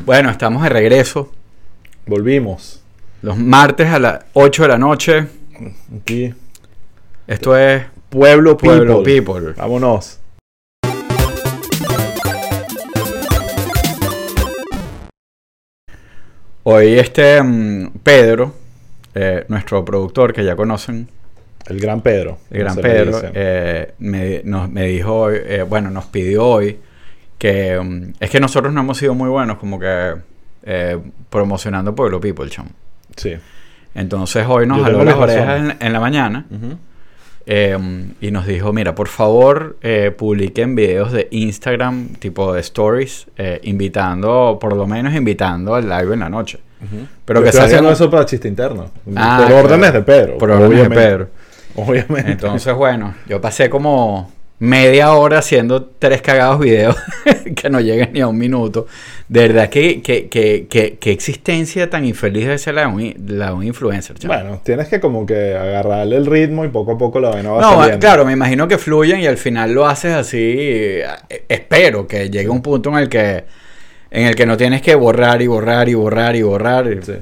Bueno, estamos de regreso. Volvimos. Los martes a las 8 de la noche. Aquí. Esto es Pueblo People. Pueblo People. Vámonos. Hoy este mm, Pedro, eh, nuestro productor que ya conocen, El gran Pedro. el gran Pedro, eh, me, nos, me dijo, eh, bueno, nos pidió hoy que mm, es que nosotros no hemos sido muy buenos como que eh, promocionando Pueblo People, chamo. Sí. Entonces hoy nos jaló las orejas en, en la mañana eh, y nos dijo, mira, por favor, eh, publiquen videos de Instagram, tipo de stories, eh, invitando, por lo menos invitando al live en la noche. Ujú. Pero Yo que estoy haciendo eso para chiste interno. Ah, por claro. órdenes de Pedro. Por órdenes de. Pedro. Obviamente. Entonces, bueno, yo pasé como media hora haciendo tres cagados videos que no llegan ni a un minuto. De verdad, que, que, que, que, que existencia tan infeliz debe ser la de un, la de un influencer, chaval. Bueno, tienes que como que agarrarle el ritmo y poco a poco la vaina va No, saliendo. claro, me imagino que fluyen y al final lo haces así. eh, Espero que llegue un punto en el que en el que no tienes que borrar y borrar y borrar y borrar. Sí.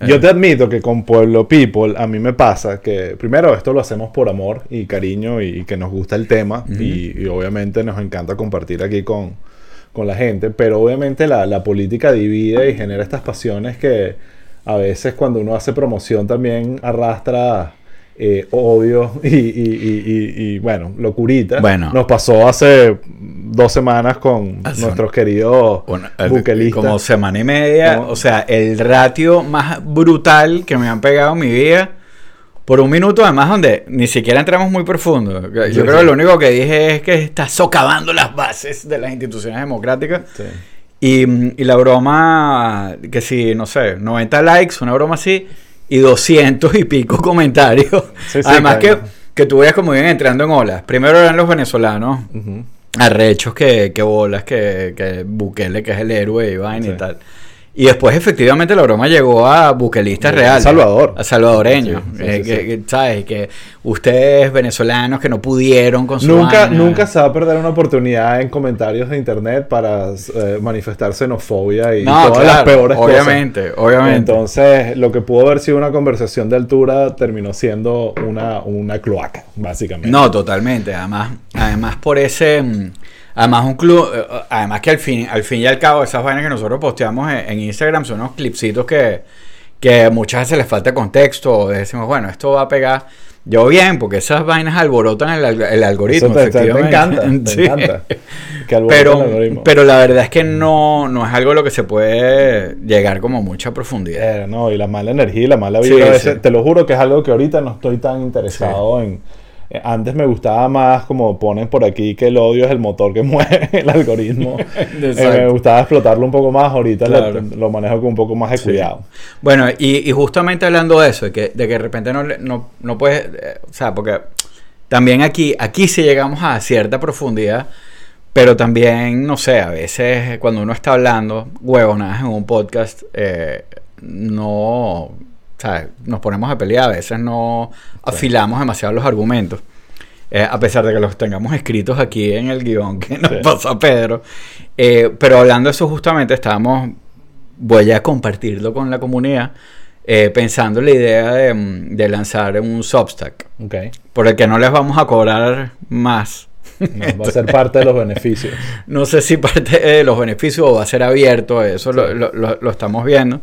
Eh. Yo te admito que con Pueblo People a mí me pasa que primero esto lo hacemos por amor y cariño y, y que nos gusta el tema y, y obviamente nos encanta compartir aquí con, con la gente, pero obviamente la, la política divide y genera estas pasiones que a veces cuando uno hace promoción también arrastra eh, y, y- y- y- bueno, locurita. Bueno. Nos pasó hace dos semanas con nuestros queridos Bueno, eh, buquelistas. como semana y media, ¿Cómo? o sea, el ratio más brutal que me han pegado en mi vida por un minuto, además, donde ni siquiera entramos muy profundo. Yo Sí, creo sí. que lo único que dije es que está socavando las bases de las instituciones democráticas. Sí. Y, y la broma, que si, no sé, 90 likes, una broma así, y 200 y pico comentarios. Sí, sí, Además que, claro. que tú veas como vienen entrando en olas. Primero eran los venezolanos, Ujú. arrechos que, que bolas, que, que Bukele, que es el héroe y vaina Sí. y tal. Y después, efectivamente, la broma llegó a buquelistas reales. Salvador. A salvadoreños. Sí, sí, eh, sí, que, sí. que, ¿Sabes? Que ustedes, venezolanos, que no pudieron con su Nunca, vaina. nunca se va a perder una oportunidad en comentarios de internet para eh, manifestar xenofobia y No, todas las peores obviamente, cosas. obviamente. Entonces, lo que pudo haber sido una conversación de altura terminó siendo una, una cloaca, básicamente. No, totalmente. Además, además por ese. Además, un club. eh, Además, que al fin, al fin y al cabo, esas vainas que nosotros posteamos en, en Instagram son unos clipsitos que, que muchas veces les falta contexto. O decimos, bueno, esto va a pegar. Yo bien, porque esas vainas alborotan el, el algoritmo. Eso te, te- te efectivamente. encanta, te Sí. encanta. Que alborote el Pero, algoritmo. pero la verdad es que no, no es algo a lo que se puede llegar como mucha profundidad. Eh, no, y la mala energía y la mala Sí, vibra a veces, sí. te lo juro que es algo que ahorita no estoy tan interesado en. Eh, Antes me gustaba más, como ponen por aquí, que el odio es el motor que mueve el algoritmo. Eh, me gustaba explotarlo un poco más, ahorita Claro. lo manejo con un poco más de Sí. cuidado. Bueno, y, y justamente hablando de eso, de que de, que de repente no, no, no puedes, eh, o sea, porque también aquí, aquí sí llegamos a cierta profundidad, pero también, no sé, a veces cuando uno está hablando huevonadas en un podcast, eh, no, ¿sabes? Nos ponemos a pelear, a veces no afilamos demasiado los argumentos. Eh, a pesar de que los tengamos escritos aquí en el guion que nos Sí. pasa Pedro. Eh, pero hablando de eso justamente estábamos, voy a compartirlo con la comunidad, eh, pensando en la idea de, mm, de lanzar un Substack, Ok. por el que no les vamos a cobrar más. No, va a ser parte de los beneficios. No sé si parte de los beneficios o va a ser abierto, eso lo, lo- lo- lo estamos viendo.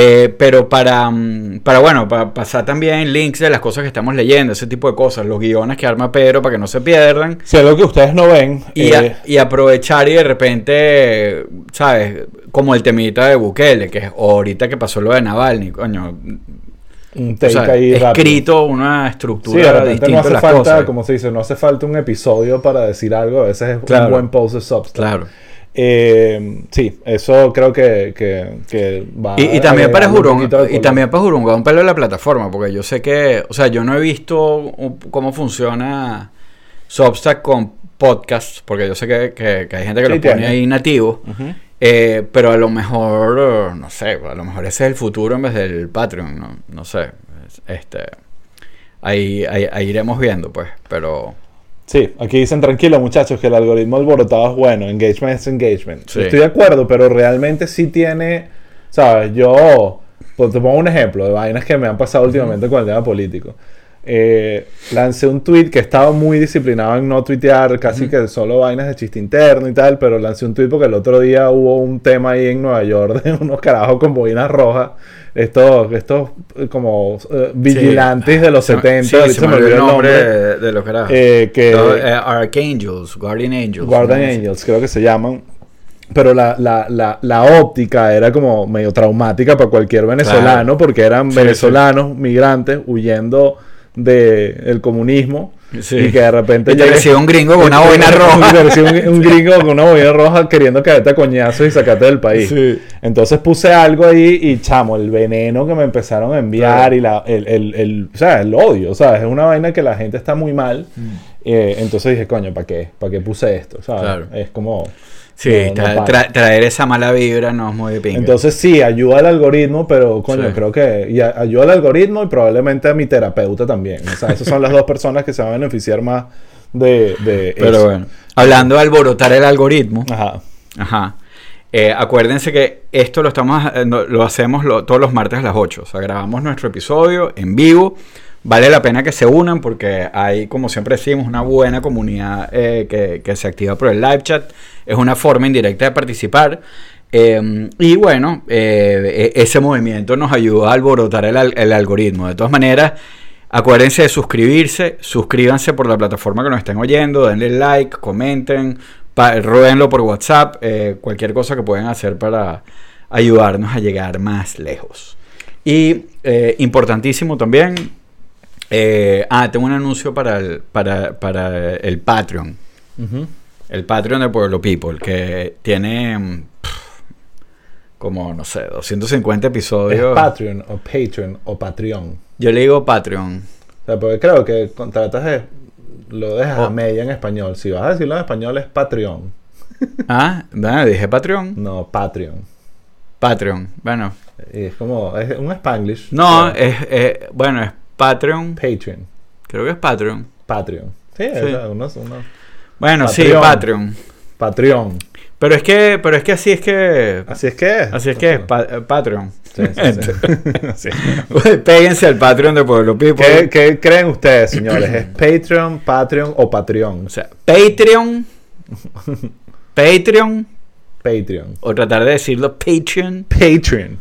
Eh, pero para, mm, para, bueno, para pasar también links de las cosas que estamos leyendo, ese tipo de cosas, los guiones que arma Pedro para que no se pierdan. Si algo que ustedes no ven, Y, eh, y aprovechar y de repente, ¿sabes? Como el temita de Bukele, que es ahorita que pasó lo de Navalny, coño. un o take sea, ahí rápido. escrito una Sí, estructura repente distinta no hace las falta, cosas. como se dice, no hace falta un episodio para decir algo. A veces es Claro. un buen post de Substack. Claro. Eh, sí, eso creo que, que, que va Y, y también para Jurón, y también para Jurón, un pelo de la plataforma, porque yo sé que, o sea, yo no he visto cómo funciona Substack con podcasts, porque yo sé que, que- hay gente que Sí, lo pone ahí nativo, eh, pero a lo mejor, no sé, a lo mejor ese es el futuro en vez del Patreon, no, no sé, este, ahí, ahí, ahí iremos viendo, pues, pero... Sí, aquí dicen tranquilo muchachos que el algoritmo alborotado es bueno, engagement es engagement. Sí. Estoy de acuerdo, pero realmente sí tiene, sabes, yo pues, te pongo un ejemplo de vainas que me han pasado últimamente con el tema político. Eh, lancé un tweet que estaba muy disciplinado en no tuitear, casi que solo vainas de chiste interno y tal, pero lancé un tweet porque el otro día hubo un tema ahí en Nueva York de unos carajos con boinas rojas, estos, estos eh, como eh, vigilantes de los Se me- 70, sí, ahorita se me olvidó el nombre de, de los carajos. Eh, que eh, Archangels, Guardian Angels. Guardian ¿no? Angels, creo que se llaman. Pero la, la, la, la óptica era como medio traumática para cualquier venezolano, Claro. porque eran Sí, venezolanos migrantes huyendo del comunismo. Sí. Y que de repente te un gringo con una boina roja. Un, un gringo con una boina roja queriendo caerte a coñazos y sacarte del país. Sí. Entonces puse algo ahí y chamo, el veneno que me empezaron a enviar Claro. y la, el, el, el- o sea, el odio, ¿sabes? Es una vaina que la gente está muy mal. Eh, entonces dije, coño, ¿para qué? ¿Para qué puse esto? ¿sabes? Claro. Es como... Sí, tra- tra- traer esa mala vibra no es muy pinga. Entonces sí, ayuda al algoritmo, pero coño, Sí. creo que y ayuda al algoritmo y probablemente a mi terapeuta también. O sea, esas son las dos personas que se van a beneficiar más de, de Pero eso. bueno, hablando de alborotar el algoritmo, Ajá. ajá. eh, acuérdense que esto lo estamos eh, lo hacemos lo- todos los martes a las 8. O sea, grabamos nuestro episodio en vivo. Vale la pena que se unan porque hay, como siempre decimos, una buena comunidad eh, que, que se activa por el live chat. Es una forma indirecta de participar. Eh, y bueno, eh, e- ese movimiento nos ayuda a alborotar el, el algoritmo. De todas maneras, acuérdense de suscribirse. Suscríbanse por la plataforma que nos estén oyendo. Denle like, comenten, ruédenlo por WhatsApp. cualquier cosa que puedan hacer para ayudarnos a llegar más lejos. Y importantísimo también. Eh, ah, tengo un anuncio para el, para, para el Patreon. El Patreon de Pueblo People, que tiene mm, pff, como, no sé, 250 ¿Es episodios. Patreon o Patreon o Patreon? Yo le digo Patreon. O sea, porque creo que contratas de, lo dejas Oh. a media en español. Si vas a decirlo en español es Patreon. Ah, bueno, dije Patreon. No, Patreon. Patreon. Bueno, Y es como, es un Spanglish. no, pero es, bueno, es Patreon. Patreon. Creo que es Patreon. Patreon. Sí, Sí. es unos, unos Bueno, sí, Patreon. Patreon. Pero es que, pero es que así es que, Así es que es. así es que es pa- Patreon. Sí, sí, sí. Sí. Péguense al Patreon de Pueblo People. ¿Qué, qué creen ustedes, señores? ¿Es Patreon, Patreon o Patreon? O sea, Patreon, Patreon, Patreon. o tratar de decirlo Patreon, Patreon.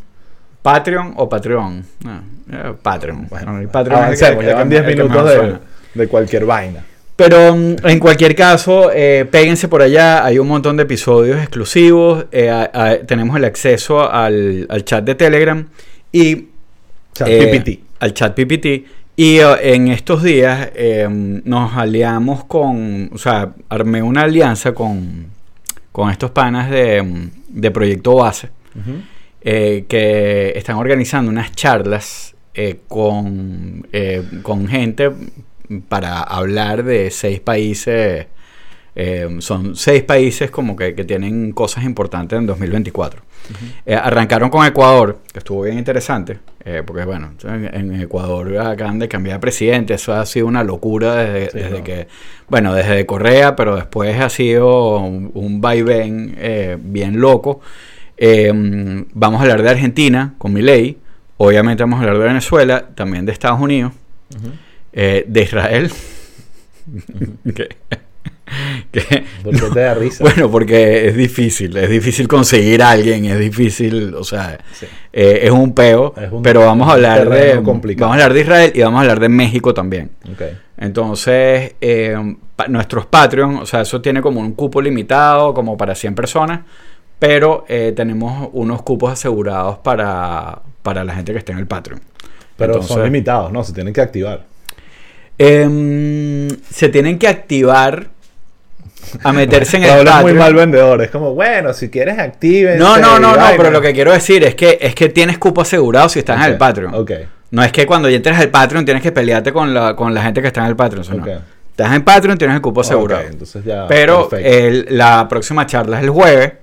Patreon o Patreon. No, eh, Patreon. Bueno, el Patreon es Avancemos, que- llevan 10 el que minutos de, de cualquier vaina. Pero mm, en cualquier caso, eh, péguense por allá. Hay un montón de episodios exclusivos. eh, a- a- tenemos el acceso al, al chat de Telegram y Chat eh, PPT. al chat PPT. Y en estos días nos aliamos con, o sea, armé una alianza con, con estos panas de, de Proyecto Base, Ujú. Eh, que están organizando unas charlas eh, con, eh, con gente para hablar de seis países. eh, son seis países como que, que tienen cosas importantes en 2024. Eh, arrancaron con Ecuador, que estuvo bien interesante, porque bueno, en, en Ecuador acaban de cambiar de presidente, eso ha sido una locura desde, Sí, desde no. que, bueno, desde Correa, pero después ha sido un, un vaivén bien loco. Eh, vamos a hablar de Argentina con Milei, obviamente vamos a hablar de Venezuela, también de Estados Unidos, eh, de Israel. que, que- ¿Por qué te da risa? bueno, porque es difícil, es difícil conseguir a alguien, es difícil, o sea, Sí. eh, es un peo, Es un- pero vamos a hablar de complicado. vamos a hablar de Israel y vamos a hablar de México también. Entonces, eh, pa- nuestros Patreon, o sea, eso tiene como un cupo limitado, como para 100 personas, pero eh, tenemos unos cupos asegurados para, para la gente que esté en el Patreon. Pero Entonces- son limitados, ¿no? Se tienen que activar. Em, se tienen que activar a meterse en el Raúl es muy mal vendedor. Es como, bueno, si quieres activen. No, no, no, no, pero lo que quiero decir es que es que tienes cupo asegurado si estás en el Patreon. Ok. No es que cuando ya entres al Patreon tienes que pelearte con la, con la gente que está en el Patreon. eso no. Ok. Estás en Patreon, tienes el cupo asegurado. Entonces ya. Pero el- la próxima charla es el jueves.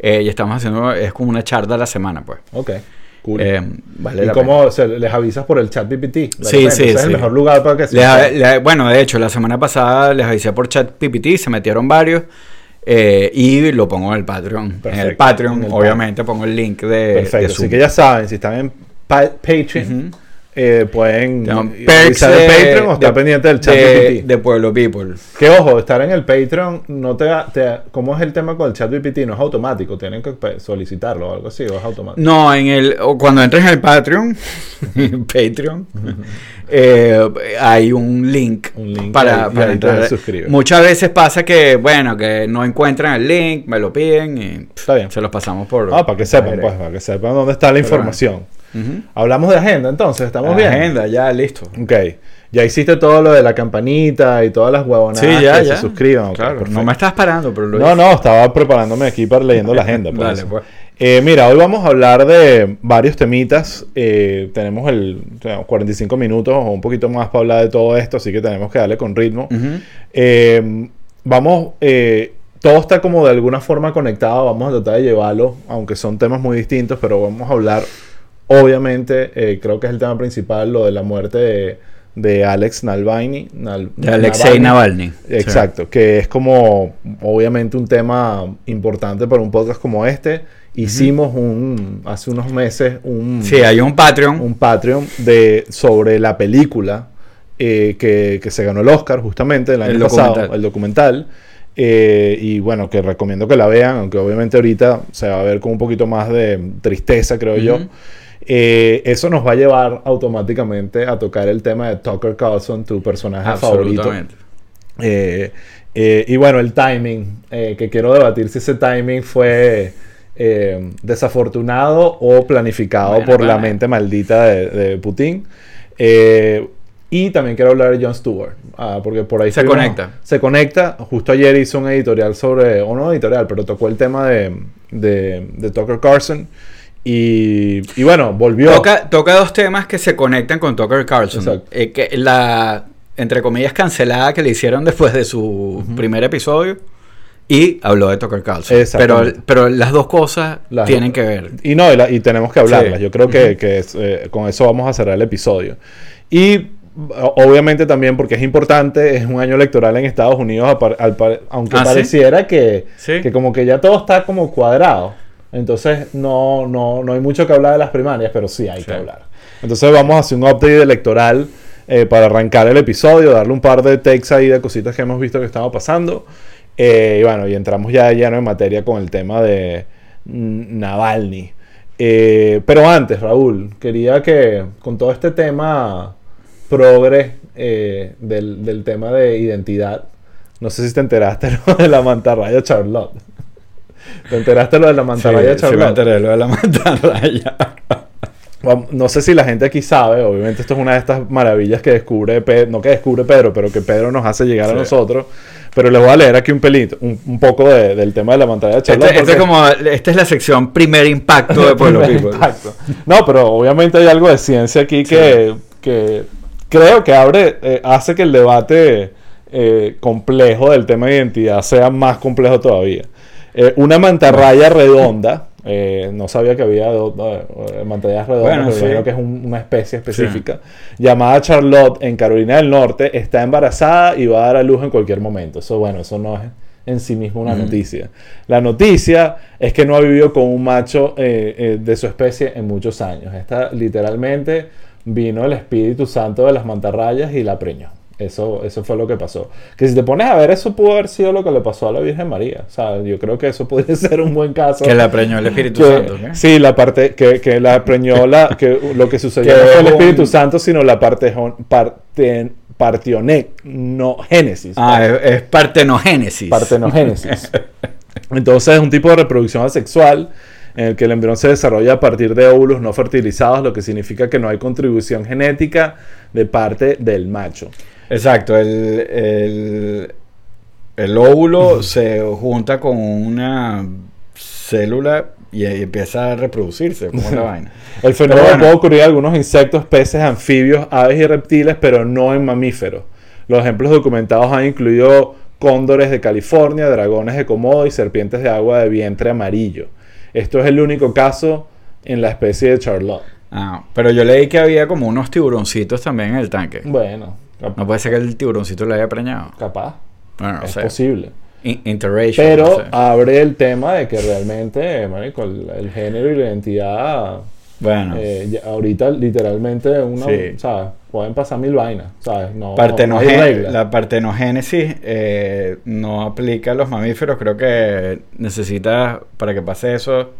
Eh, y estamos haciendo, es como una charla a la semana, pues. Ok. Cool. Eh, vale ¿Y cómo o sea, les avisas por el chat PPT? Sí, sí, Es el mejor lugar para que se Les- les- bueno, de hecho, la semana pasada les avisé por chat PPT, se metieron varios. eh, y lo pongo en el Patreon. En el Patreon, en el obviamente, pongo el link de. Perfecto. Así que ya saben, si están en pa- Patreon. Eh, pueden eh, revisar el Patreon o estar pendiente del chat de, Pueblo People. Que ojo, estar en el Patreon no te, te ¿Cómo es el tema con el chat PPT? No es automático, tienen que solicitarlo o algo así, o es automático. No, en el, o cuando entres en el Patreon, Patreon, eh, hay un link, Un link para, ahí, para entrar. Muchas veces pasa que, bueno, que no encuentran el link, me lo piden y Está bien. se los pasamos por. Ah, para que sepan, pues, para que sepan dónde está la Pero información. Hablamos de agenda entonces, ¿estamos bien? Agenda, ya, listo. Ok. Ya hiciste todo lo de la campanita y todas las huevonadas Sí, ya, que ya. se suscriban. Claro, no me estás parando, pero lo No, hice. no, estaba preparándome aquí para leyendo la agenda. por Dale, eso. pues. Eh, mira, hoy vamos a hablar de varios temitas. Eh, tenemos el tenemos 45 minutos o un poquito más para hablar de todo esto, así que tenemos que darle con ritmo. Ujú. Eh, vamos, eh, todo está como de alguna forma conectado. Vamos a tratar de llevarlo, aunque son temas muy distintos, pero vamos a hablar, obviamente, eh, creo que es el tema principal, lo de la muerte de, de Alex Navalny. Nal- De Alexei Navalny. Exacto, que es como obviamente un tema importante para un podcast como este. Hicimos un hace unos meses un, Sí, hay un Patreon. un Patreon de sobre la película eh, que, que se ganó el Oscar justamente el año El pasado, documental. el documental. Eh, y bueno, que recomiendo que la vean, aunque obviamente ahorita se va a ver con un poquito más de tristeza, creo yo. Eh, eso nos va a llevar automáticamente a tocar el tema de Tucker Carlson, tu personaje favorito. Absolutamente. Eh, eh, y bueno, el timing, eh, que quiero debatir si ese timing fue eh, desafortunado o planificado Bueno, por la bueno. mente maldita de, de Putin. Eh, y también quiero hablar de Jon Stewart, ah, porque por ahí Se estuvimos- conecta. Se conecta. Justo ayer hizo un editorial sobre, o no editorial, pero tocó el tema de, de, de Tucker Carlson. Y, y bueno, volvió. Toca, toca dos temas que se conectan con Tucker Carlson. Eh, que la, entre comillas, cancelada que le hicieron después de su primer episodio. Y habló de Tucker Carlson. Pero, pero las dos cosas Las- tienen que ver. Y no, y, la- y tenemos que hablarlas. Sí. Yo creo que, que es, eh, con eso vamos a cerrar el episodio. Y obviamente también porque es importante, es un año electoral en Estados Unidos, aunque ¿Ah, sí? pareciera que, Sí. que como que ya todo está como cuadrado. Entonces no, no, no hay mucho que hablar de las primarias, pero sí hay Sí. que hablar. Entonces vamos a hacer un update electoral eh, para arrancar el episodio, darle un par de takes ahí de cositas que hemos visto que estaban pasando. Eh, y bueno, y entramos ya de lleno en materia con el tema de Navalny. Eh, pero antes, Raúl, quería que con todo este tema progre eh, del, del tema de identidad, no sé si te enteraste de la mantarraya Charlotte. ¿Te enteraste lo de la mantarraya Sí, sí me enteré lo de la mantarraya. No sé si la gente aquí sabe, obviamente esto es una de estas maravillas que descubre, Pe- no que descubre Pedro, pero que Pedro nos hace llegar a nosotros. Pero les voy a leer aquí un pelito, un, un poco de- del tema de la pantalla de Este, Charlotte. este porque- es como, esta es la sección primer impacto de Pueblo People. impacto. No, pero obviamente hay algo de ciencia aquí que, que creo que abre, eh, hace que el debate eh, complejo del tema de identidad sea más complejo todavía. Eh, una mantarraya redonda, eh, no sabía que había eh, mantarrayas redondas, Bueno, pero sí. imagino que es un- una especie específica, llamada Charlotte en Carolina del Norte, está embarazada y va a dar a luz en cualquier momento. Eso, bueno, eso no es en sí mismo una noticia. La noticia es que no ha vivido con un macho eh, eh, de su especie en muchos años. Esta literalmente vino el Espíritu Santo de las mantarrayas y la preñó. Eso, eso fue lo que pasó. Que si te pones a ver, eso pudo haber sido lo que le pasó a la Virgen María. O sea, yo creo que eso podría ser un buen caso. Que la preñó el Espíritu Que- Santo. ¿qué? Sí, la parte que, que la preñó la, que lo que sucedió no fue el Espíritu Santo, sino la parte parte partioné, no génesis. Ah, es, es partenogénesis. Partenogénesis. Entonces es un tipo de reproducción asexual en el que el embrión se desarrolla a partir de óvulos no fertilizados, lo que significa que no hay contribución genética de parte del macho. Exacto, el, el, el óvulo se junta con una célula y, empieza a reproducirse, como la vaina. El fenómeno bueno. puede ocurrir en algunos insectos, peces, anfibios, aves y reptiles, pero no en mamíferos. Los ejemplos documentados han incluido cóndores de California, dragones de Komodo y serpientes de agua de vientre amarillo. Esto es el único caso en la especie de Charlotte. Ah, pero yo leí que había como unos tiburoncitos también en el tanque. Bueno, cap- No puede ser que el tiburoncito le haya preñado. capaz, Bueno, no es sé. posible. In- interracial, Pero no sé. abre el tema de que realmente, marico, el, el género y la identidad, Bueno, eh, ahorita literalmente una, Sí. ¿sabes? Pueden pasar mil vainas, ¿sabes? No, no la partenogénesis eh, no aplica a los mamíferos. Creo que necesita, para que pase eso,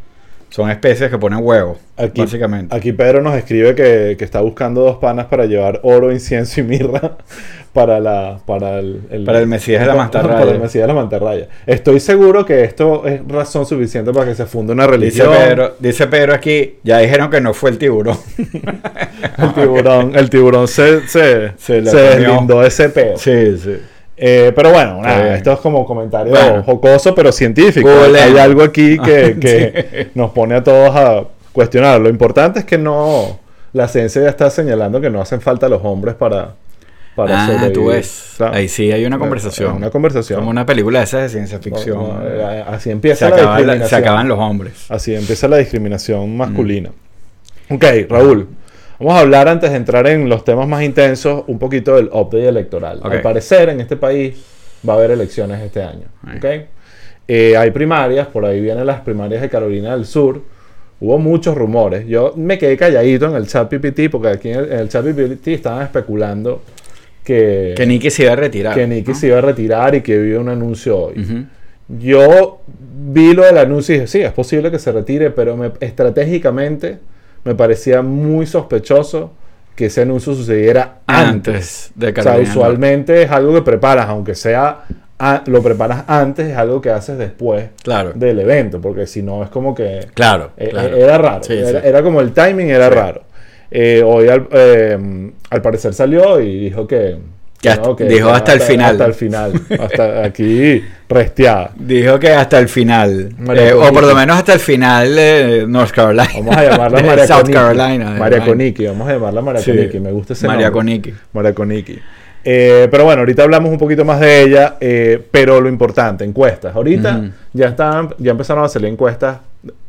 son especies que ponen huevos, Aquí, básicamente. aquí Pedro nos escribe que, que está buscando dos panas para llevar oro, incienso y mirra para la para el, Para el Mesías de la mantarraya. Para el Mesías de la mantarraya. Estoy seguro que esto es razón suficiente para que se funde una Dice religión. Pedro, dice Pedro aquí, ya dijeron que no fue el tiburón. El tiburón, el tiburón se, se, Se se deslindó de ese peo. sí, sí. Eh, pero bueno, nada, esto es como comentario Bueno. jocoso, pero científico. Hay algo aquí que, Ah, que sí. nos pone a todos a cuestionar. Lo importante es que no. La ciencia ya está señalando que no hacen falta los hombres para, para ah, sobrevivir. tú ves. Ahí sí hay una conversación. Una conversación. Como una película de esas de ciencia ficción. No, no, eh, así se, empieza la acaba la- discriminación. se acaban los hombres. Así empieza la discriminación masculina. Mm. Ok, Raúl. Vamos a hablar antes de entrar en los temas más intensos un poquito del update electoral. Ok. Al parecer en este país va a haber elecciones este año. Ahí. ¿ok? Eh, hay primarias, por ahí vienen las primarias de Carolina del Sur. Hubo muchos rumores. Yo me quedé calladito en el chat PPT porque aquí en el, en el chat PPT estaban especulando que, Que Nicky se iba a retirar. que Nicky ¿no? se iba a retirar y que había un anuncio hoy. Yo vi lo del anuncio y dije, sí, es posible que se retire, pero me- estratégicamente me parecía muy sospechoso que ese anuncio sucediera antes. Antes de O sea, Carolina. usualmente es algo que preparas, aunque sea a- lo preparas antes, es algo que haces después Claro. del evento, porque si no es como que Claro. eh, claro. era raro, Sí, era, sí. era como el timing era Sí. raro. Eh, hoy al, eh, al parecer salió y dijo que, Dijo hasta el final. hasta el final, hasta aquí resteada. Dijo que hasta el final. Eh, o por lo menos hasta el final de North Carolina. Vamos a llamarla María South Coniki. Carolina. María. Coniki, vamos a llamarla María Sí. Coniki. Me gusta ese María nombre. María Coniki. Eh, pero bueno, ahorita hablamos un poquito más de ella, eh, pero lo importante, encuestas. Ahorita ya están, ya empezaron a salir encuestas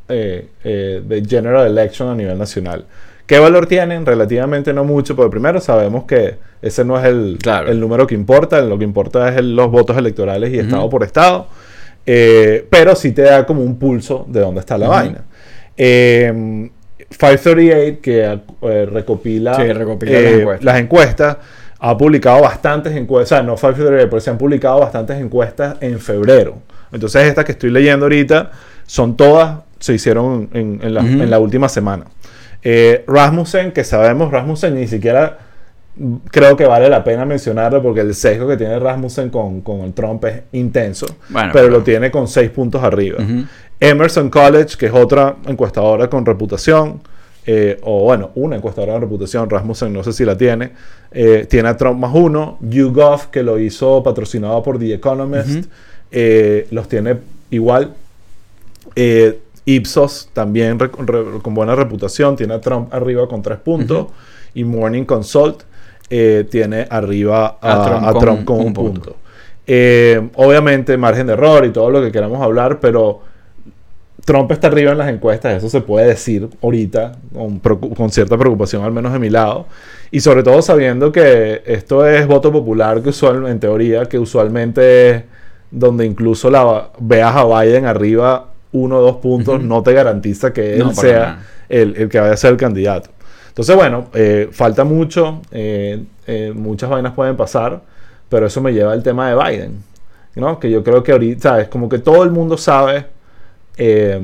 eh, de General Election a nivel nacional. ¿Qué valor tienen? Relativamente no mucho, porque primero sabemos que ese no es el, Claro. el número que importa, lo que importa es el- los votos electorales y estado por estado, Eh, pero sí te da como un pulso de dónde está la vaina. Eh, 538, que eh, recopila, Sí, recopila eh, las encuestas. las encuestas, ha publicado bastantes encuestas, o sea, no 538, pero se han publicado bastantes encuestas en febrero. Entonces, estas que estoy leyendo ahorita son todas, se hicieron en, en la, Ujú. en la última semana. Eh, Rasmussen, que sabemos, Rasmussen ni siquiera creo que vale la pena mencionarlo porque el sesgo que tiene Rasmussen con, con el Trump es intenso, Bueno, pero lo tiene con seis puntos arriba. Emerson College, que es otra encuestadora con reputación, eh, o bueno, una encuestadora con reputación, Rasmussen no sé si la tiene, eh, tiene a Trump más uno, YouGov, que lo hizo patrocinado por The Economist, eh, los tiene igual. Ipsos también re- re- con buena reputación, tiene a Trump arriba con tres puntos, y Morning Consult eh, tiene arriba a, A Trump a con Trump con un un punto. punto. Eh, obviamente, margen de error y todo lo que queramos hablar, pero Trump está arriba en las encuestas, eso se puede decir ahorita, con cierta preocupación, al menos de mi lado. Y sobre todo sabiendo que esto es voto popular, que usual, en teoría, que usualmente es donde incluso la, veas a Biden arriba uno o dos puntos, no te garantiza que él No, sea el, el que vaya a ser el candidato. Entonces, bueno, eh, falta mucho, eh, eh, muchas vainas pueden pasar, pero eso me lleva al tema de Biden, ¿no? Que yo creo que ahorita, ¿sabes? Como que todo el mundo sabe eh,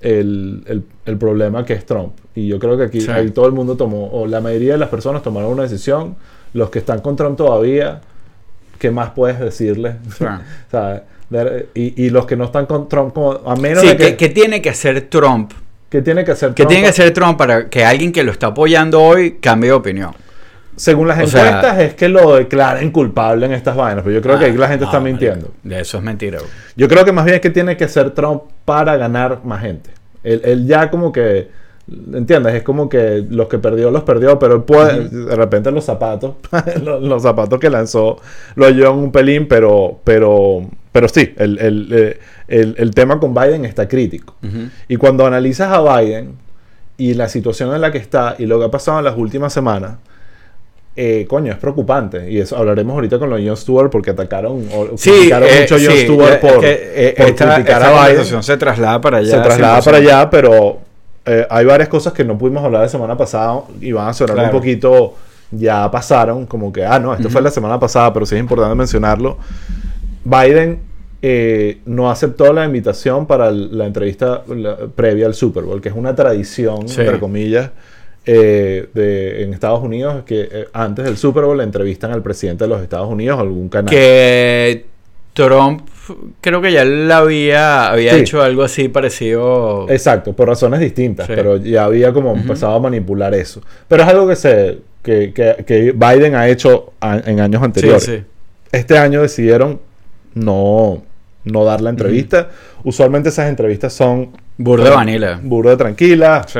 el, el- el problema que es Trump. Y yo creo que aquí Sí. ahí todo el mundo tomó, o la mayoría de las personas tomaron una decisión, los que están con Trump todavía, ¿qué más puedes decirles? Claro. ¿Sabes? Y, y los que no están con Trump, como, a menos Sí, de ¿qué, que, qué tiene que hacer Trump? ¿qué tiene que hacer ¿Qué Trump? tiene que hacer Trump para que alguien que lo está apoyando hoy cambie de opinión? Según las O sea- encuestas es que lo declaren culpable en estas vainas, pero yo creo que ahí la gente Ah, está no, mintiendo. De eso es mentira. bro. Yo creo que más bien es que tiene que ser Trump para ganar más gente. Él, él ya como que, ¿entiendes? Es como que los que perdió, los perdió, pero él puede, de repente los zapatos, los, los zapatos que lanzó lo ayudan un pelín, pero, pero, pero sí, el, el, eh, el- el tema con Biden está crítico. Ujú. Y cuando analizas a Biden, y la situación en la que está y lo que ha pasado en las últimas semanas, eh, coño, es preocupante. Y eso hablaremos ahorita con los Jon Stewart porque atacaron, o, Sí, criticaron eh, mucho a Jon sí, Stewart por, es que, eh, por esta, criticar esta a Biden. se traslada para allá. Se traslada 100%. para allá, pero eh, hay varias cosas que no pudimos hablar la semana pasada y van a sonar Claro. un poquito, ya pasaron, como que, ah, no, esto fue Ujú. la semana pasada, pero sí es importante mencionarlo. Biden eh, no aceptó la invitación para la entrevista la- previa al Super Bowl, que es una tradición, Sí. entre comillas, eh, de, en Estados Unidos, que eh, antes del Super Bowl le entrevistan al presidente de los Estados Unidos o algún canal. Que Trump creo que ya él había, había Sí. hecho algo así parecido. Exacto, por razones distintas, Sí. pero ya había como empezado a manipular eso. Pero es algo que se que, que- que Biden ha hecho a- en años anteriores. sí. Este año decidieron no, no dar la entrevista. Usualmente esas entrevistas son Burda de Vanilla. burda tranquila Sí.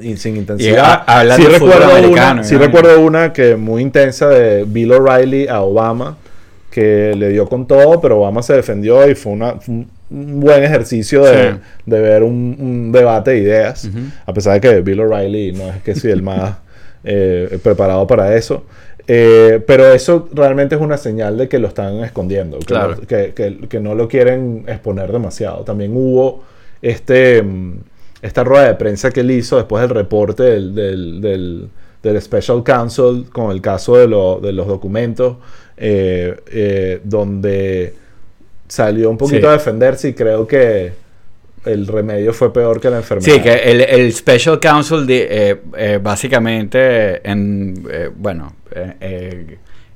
y sin Y intensidad. hablando sí recuerdo una, sí recuerdo una que muy intensa de Bill O'Reilly a Obama que le dio con todo, pero Obama se defendió y fue, una, fue un buen ejercicio de, Sí. de ver un, un debate de ideas, a pesar de que Bill O'Reilly no es que sí el más eh, preparado para eso. Eh, pero eso realmente es una señal de que lo están escondiendo, que, Claro. lo- que, que- que no lo quieren exponer demasiado. También hubo este, mm, esta rueda de prensa que él hizo después del reporte del, del, del- del Special Counsel con el caso de, lo- de los documentos, eh, eh, donde salió un poquito Sí. a defenderse y creo que el remedio fue peor que la enfermedad. Sí, que el, el Special Counsel, de, eh, eh, básicamente, en, bueno,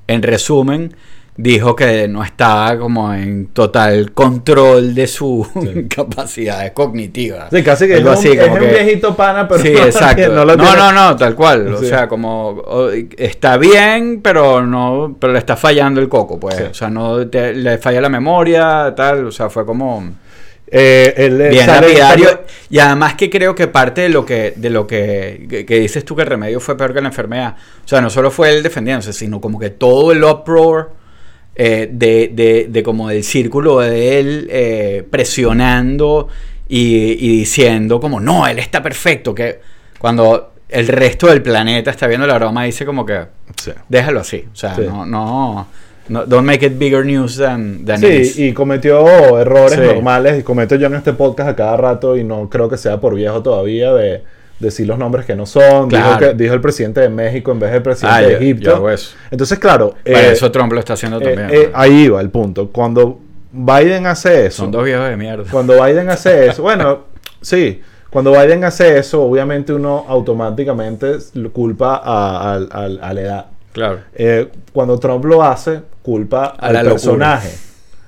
en resumen, dijo que no estaba como en total control de sus Sí. capacidades cognitivas. Sí, casi que Algo es, un, así, es como un que- viejito pana, pero sí, no, exacto. no No, lo no, tiene- no, tal cual. O sea, como está bien, pero no, pero le está fallando el coco, pues. O sea, no te- le falla la memoria, tal. O sea, fue como Eh, eh, bien lapidario. sale- Y además que creo que parte de lo que, de lo que, que, que dices tú que el remedio fue peor que la enfermedad. O sea, no solo fue él defendiéndose, sino como que todo el uproar eh, de, de, de como del círculo de él eh, presionando y, y diciendo como, no, él está perfecto. Que cuando el resto del planeta está viendo la broma, dice como que Sí. déjalo así. O sea, Sí. no, no, no, don't make it bigger news than, than it is. Sí, y cometió errores Sí. normales y cometo yo en este podcast a cada rato y no creo que sea por viejo todavía de decir los nombres que no son. Dijo, que, dijo el presidente de México en vez del presidente Ah, de Egipto. yo eso. Entonces, claro, Bueno, eh, eso Trump lo está haciendo eh, también. eh, ahí va el punto. Cuando Biden hace eso, Son dos viejos de mierda. cuando Biden hace eso, bueno, sí, cuando Biden hace eso, obviamente uno automáticamente culpa a, a- a- a la edad. Claro. Cuando Trump lo hace, culpa A al locura. personaje.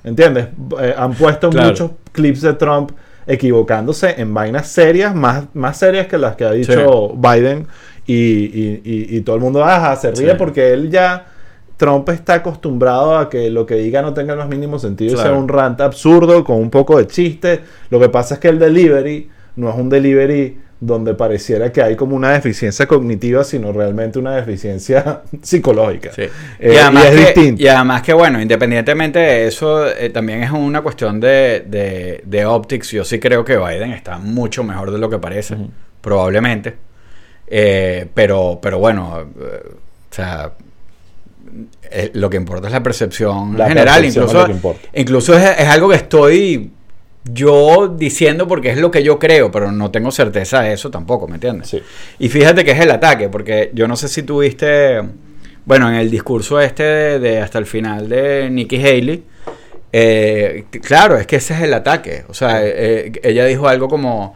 ¿Entiendes? Han puesto Claro. muchos clips de Trump equivocándose en vainas serias, más, más serias que las que ha dicho Biden. Y, y- y- y todo el mundo ajá, se ríe Sí. porque él ya. Trump está acostumbrado a que lo que diga no tenga el más mínimo sentido y sea un rant absurdo con un poco de chiste. Lo que pasa es que el delivery no es un delivery donde pareciera que hay como una deficiencia cognitiva, sino realmente una deficiencia psicológica. Sí. Eh, y, además y es que, distinto. y además que, bueno, independientemente de eso, eh, también es una cuestión de, de, de optics. Yo sí creo que Biden está mucho mejor de lo que parece, probablemente. Eh, pero, pero bueno, o sea, lo que importa es la percepción La general. percepción incluso incluso es, es algo que estoy yo diciendo porque es lo que yo creo, pero no tengo certeza de eso tampoco, ¿me entiendes? Sí. Y fíjate que es el ataque, porque yo no sé si tuviste, bueno, en el discurso este de, de hasta el final de Nikki Haley, eh, claro, es que ese es el ataque. O sea, eh, ella dijo algo como,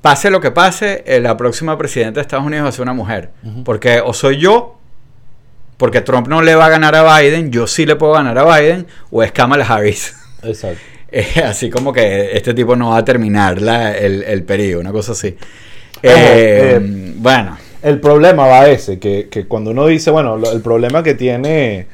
pase lo que pase, eh, la próxima presidenta de Estados Unidos va a ser una mujer. Porque o soy yo, porque Trump no le va a ganar a Biden, yo sí le puedo ganar a Biden, o es Kamala Harris. Exacto. Eh, así como que este tipo no va a terminar la- el, el periodo, una cosa así. Ojo, Eh, eh, bueno, El problema va a ese, que, que cuando uno dice, bueno, lo- el problema que tiene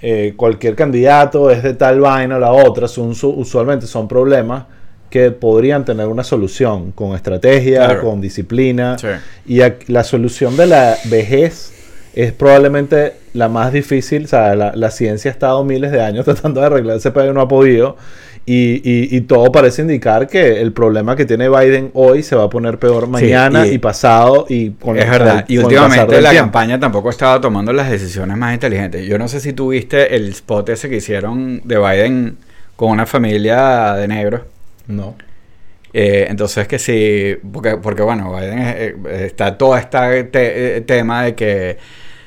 eh, cualquier candidato es de tal vaina o la otra, son, su- usualmente son problemas que podrían tener una solución con estrategia, Claro. con disciplina. Sí. Y la solución de la vejez es probablemente la más difícil. O sea, la, la ciencia ha estado miles de años tratando de arreglar ese pedo y no ha podido. Y, y- y todo parece indicar que el problema que tiene Biden hoy se va a poner peor mañana y- y, pasado y con Es verdad. Y últimamente la tiempo. campaña tampoco estaba tomando las decisiones más inteligentes. Yo no sé si tú viste el spot ese que hicieron de Biden con una familia de negros. No. Eh, entonces que sí, porque, porque bueno, Biden eh, está todo este te- eh, tema de que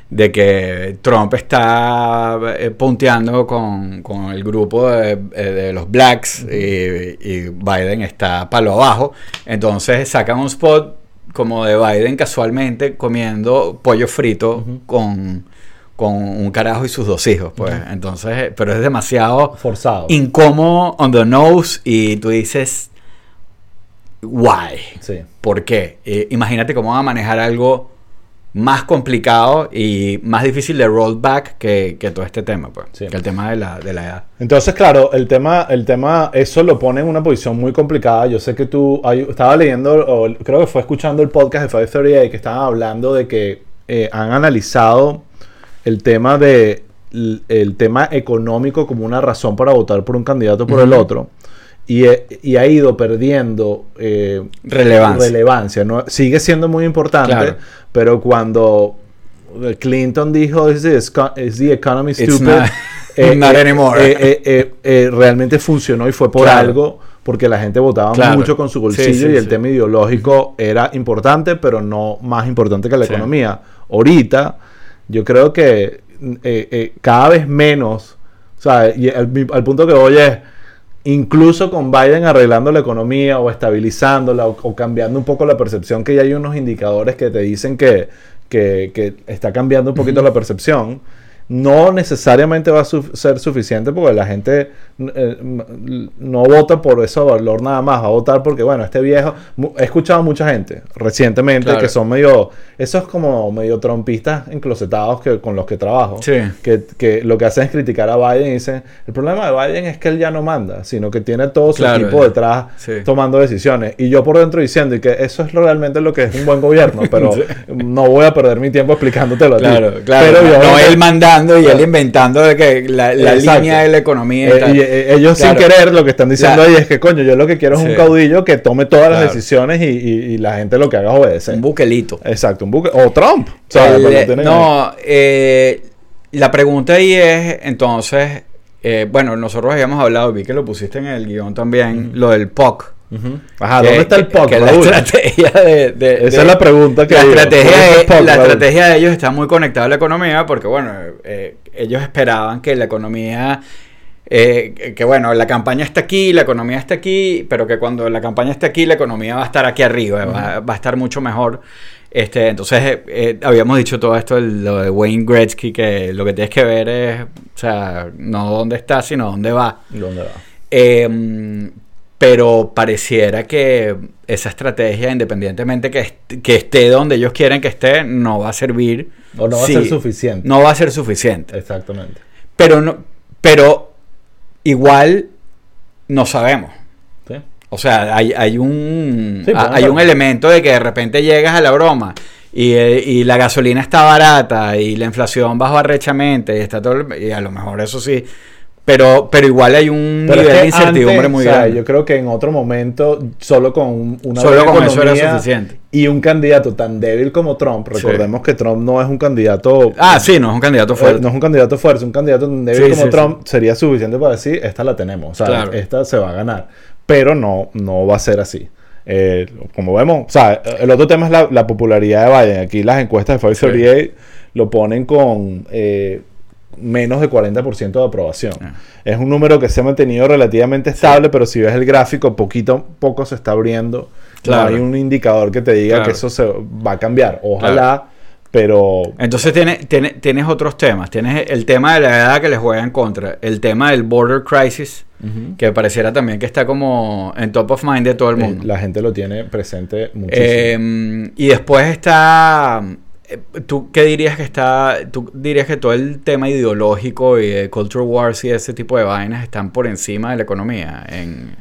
de que Trump está eh, punteando con, con el grupo de, eh, de los blacks y, y Biden está palo abajo. Entonces sacan un spot como de Biden casualmente comiendo pollo frito con, con un carajo y sus dos hijos. Pues entonces, eh, pero es demasiado Forzado. incómodo on the nose y tú dices, why? Sí. ¿Por qué? Eh, imagínate cómo va a manejar algo más complicado y más difícil de rollback que, que todo este tema, pues. Sí. Que el tema de la, de la edad. Entonces, claro, el tema, el tema, eso lo pone en una posición muy complicada. Yo sé que tú, hay- estaba leyendo, o creo que fue escuchando el podcast de 538 que estaban hablando de que eh, han analizado el tema de el tema económico como una razón para votar por un candidato por el otro. Y, eh, y ha ido perdiendo eh, Relevancia. relevancia, ¿no? Sigue siendo muy importante, Claro. pero cuando Clinton dijo, is the, is the economy It's stupid? not- not anymore. eh, eh, eh, eh, realmente funcionó y fue por Claro. algo, porque la gente votaba Claro. mucho con su bolsillo Sí, sí, y el tema ideológico era importante, pero no más importante que la economía. Ahorita, yo creo que eh, eh, cada vez menos, o sea, y al, al punto que voy es, incluso con Biden arreglando la economía o estabilizándola o, o cambiando un poco la percepción, que ya hay unos indicadores que te dicen que, que- que está cambiando un poquito la percepción, no necesariamente va a su- ser suficiente porque la gente eh, no vota por ese valor nada más, va a votar porque, bueno, este viejo, he escuchado mucha gente recientemente Claro. que son medio, esos como medio trompistas enclosetados que, con los que trabajo, Sí. que, que lo que hacen es criticar a Biden y dicen, el problema de Biden es que él ya no manda, sino que tiene todo su Claro, equipo detrás sí. tomando decisiones. Y yo por dentro diciendo y que eso es realmente lo que es un buen gobierno, pero Sí. no voy a perder mi tiempo explicándotelo a ti. Claro, claro. Pero yo- no él y Claro. él inventando de que la, línea de la economía y Eh, y, eh, ellos Claro. sin querer lo que están diciendo La- ahí es que coño, yo lo que quiero es un caudillo que tome todas las decisiones y, y- y la gente lo que haga es obedecer. Un buquelito. Exacto, un buque. O Trump. no, eh, la pregunta ahí es, entonces, eh, bueno, nosotros habíamos hablado, vi que lo pusiste en el guion también, lo del POC. Ajá, que- ¿dónde está el que- POC? que la Raúl? estrategia de, de- Esa de- es la pregunta que la estrategia, ¿Dónde está de, el POC, la estrategia de ellos está muy conectada a la economía porque, bueno, eh, ellos esperaban que la economía, eh, que, bueno, la campaña está aquí, la economía está aquí, pero que cuando la campaña está aquí, la economía va a estar aquí arriba, va, va a estar mucho mejor. Este, entonces, eh, eh, habíamos dicho todo esto, el- lo de Wayne Gretzky, que lo que tienes que ver es, o sea, no dónde está, sino dónde va. ¿Dónde va? Pero pareciera que esa estrategia, independientemente que, est- que esté donde ellos quieren que esté, no va a servir. O no va a ser suficiente. No va a ser suficiente. Exactamente. Pero, no, pero igual no sabemos. ¿Sí? O sea, hay, hay un Sí, hay un elemento de que de repente llegas a la broma y, eh, y la gasolina está barata y la inflación bajó arrechamente y está todo y a lo mejor eso sí, pero pero igual hay un Pero es nivel que de incertidumbre antes, muy o sea, grande. Yo creo que en otro momento, solo con un- una Solo con eso era suficiente. Y un candidato tan débil como Trump, Sí. recordemos que Trump no es un candidato. Ah, sí, no es un candidato eh, fuerte. no es un candidato fuerte, un candidato tan débil Sí, como sí, Trump sería suficiente para decir, esta la tenemos, o sea, Claro. esta se va a ganar. Pero no, no va a ser así. Eh, como vemos, o sea, el otro tema es la, la popularidad de Biden. Aquí las encuestas de 538 lo ponen con eh, menos de 40% de aprobación. Ah. Es un número que se ha mantenido relativamente estable, pero si ves el gráfico, poquito a poco se está abriendo. Claro. No hay un indicador que te diga Claro. que eso se va a cambiar. Ojalá, pero Entonces tiene, tiene- tienes otros temas. Tienes el tema de la edad que les juega en contra. El tema del border crisis, que pareciera también que está como en top of mind de todo el mundo. la gente lo tiene presente muchísimo. Eh, y después está. Eh, ¿Tú qué dirías que está? ¿Tú dirías que todo el tema ideológico y de culture wars y ese tipo de vainas están por encima de la economía? En,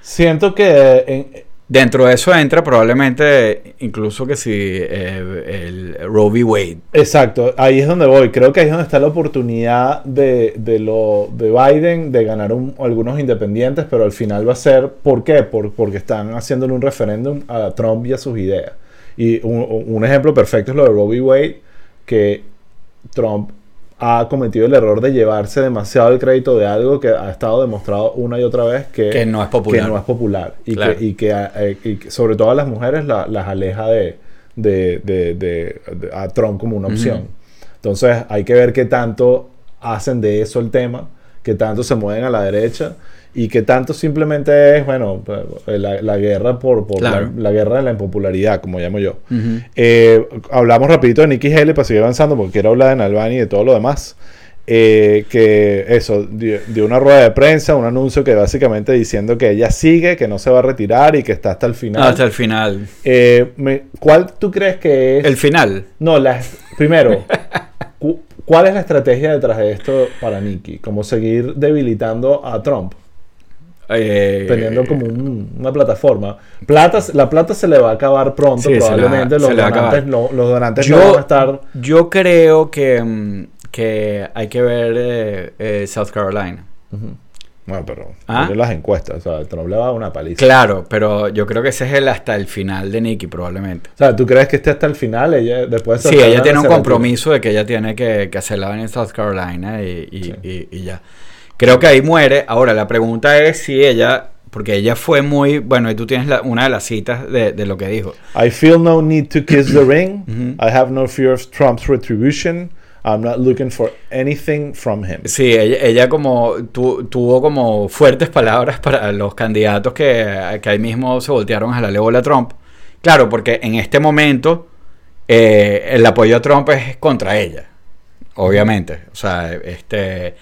Siento que en- Dentro de eso entra probablemente incluso que si eh, el Roe v. Wade. Exacto, ahí es donde voy. Creo que ahí es donde está la oportunidad de, de lo, de Biden de ganar un- algunos independientes, pero al final va a ser, ¿por qué? Por- porque están haciéndole un referéndum a Trump y a sus ideas. Y un, un ejemplo perfecto es lo de v. Wade, que Trump ha cometido el error de llevarse demasiado el crédito de algo que ha estado demostrado una y otra vez que, Que no es popular. que no es popular. Y, Claro. que, y que, eh, y que sobre todo a las mujeres la- las aleja de, de, de- de- de- a Trump como una opción. Entonces hay que ver qué tanto hacen de eso el tema, qué tanto se mueven a la derecha y qué tanto simplemente es, bueno, la, la guerra por, por Claro. la, la guerra de la impopularidad, como llamo yo. Eh, hablamos rapidito de Nikki Haley para seguir avanzando porque quiero hablar de Nalbani y de todo lo demás. Eh, que eso, dio, dio una rueda de prensa, un anuncio que básicamente diciendo que ella sigue, que no se va a retirar y que está hasta el final. Hasta el final. Eh, me- ¿Cuál tú crees que es? El final. No, la, primero, cu- ¿cuál es la estrategia detrás de esto para Nikki? ¿Cómo seguir debilitando a Trump? Eh, Teniendo como un- una plataforma. Plata, la plata se le va a acabar pronto, Sí, se probablemente. la- los, se donantes, no, los donantes Yo- no van a estar. Yo creo que, mm, que hay que ver eh, eh, South Carolina. Bueno, pero ¿Ah? las encuestas. O sea, Trump le va a una paliza. Claro, pero yo creo que ese es el hasta el final de Nicky, probablemente. O sea, ¿tú crees que esté hasta el final? Ella, después de Sí, ella tiene un se retira? compromiso de que ella tiene que, que hacer la en South Carolina y, y- Sí. y- y ya. Creo que ahí muere. Ahora, la pregunta es si ella, porque ella fue muy, bueno, y tú tienes la- una de las citas de, de lo que dijo. I feel no need to kiss the ring. I have no fear of Trump's retribution. I'm not looking for anything from him. Sí, ella, ella como tu- tuvo como fuertes palabras para los candidatos que, que ahí mismo se voltearon a la bola a Trump. Claro, porque en este momento eh, el apoyo a Trump es contra ella, obviamente. O sea, este,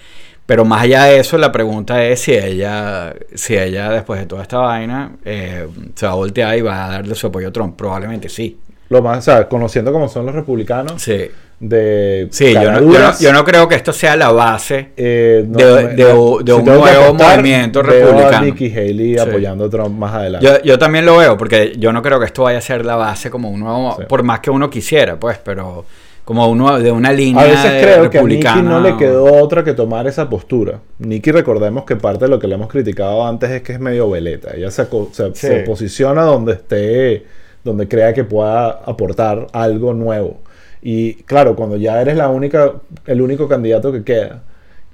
pero más allá de eso, la pregunta es si ella, si ella después de toda esta vaina eh, se va a voltear y va a darle su apoyo a Trump. Probablemente sí. Lo más, o sea, conociendo como son los republicanos, Sí, de sí yo, no, yo, no, caraduras, yo no creo que esto sea la base. eh, no, de- un nuevo movimiento veo a republicano. Nikki Haley Sí. apoyando a Trump más adelante. Yo, yo también lo veo, porque yo no creo que esto vaya a ser la base como un nuevo, Sí. por más que uno quisiera, pues, pero como uno de una línea a veces de creo que a Nikki republicana. no le quedó otra que tomar esa postura. Nikki, recordemos que parte de lo que le hemos criticado antes es que es medio veleta. Ella se, aco- se- Sí. se posiciona donde esté, donde crea que pueda aportar algo nuevo. Y claro, cuando ya eres la única, el único candidato que queda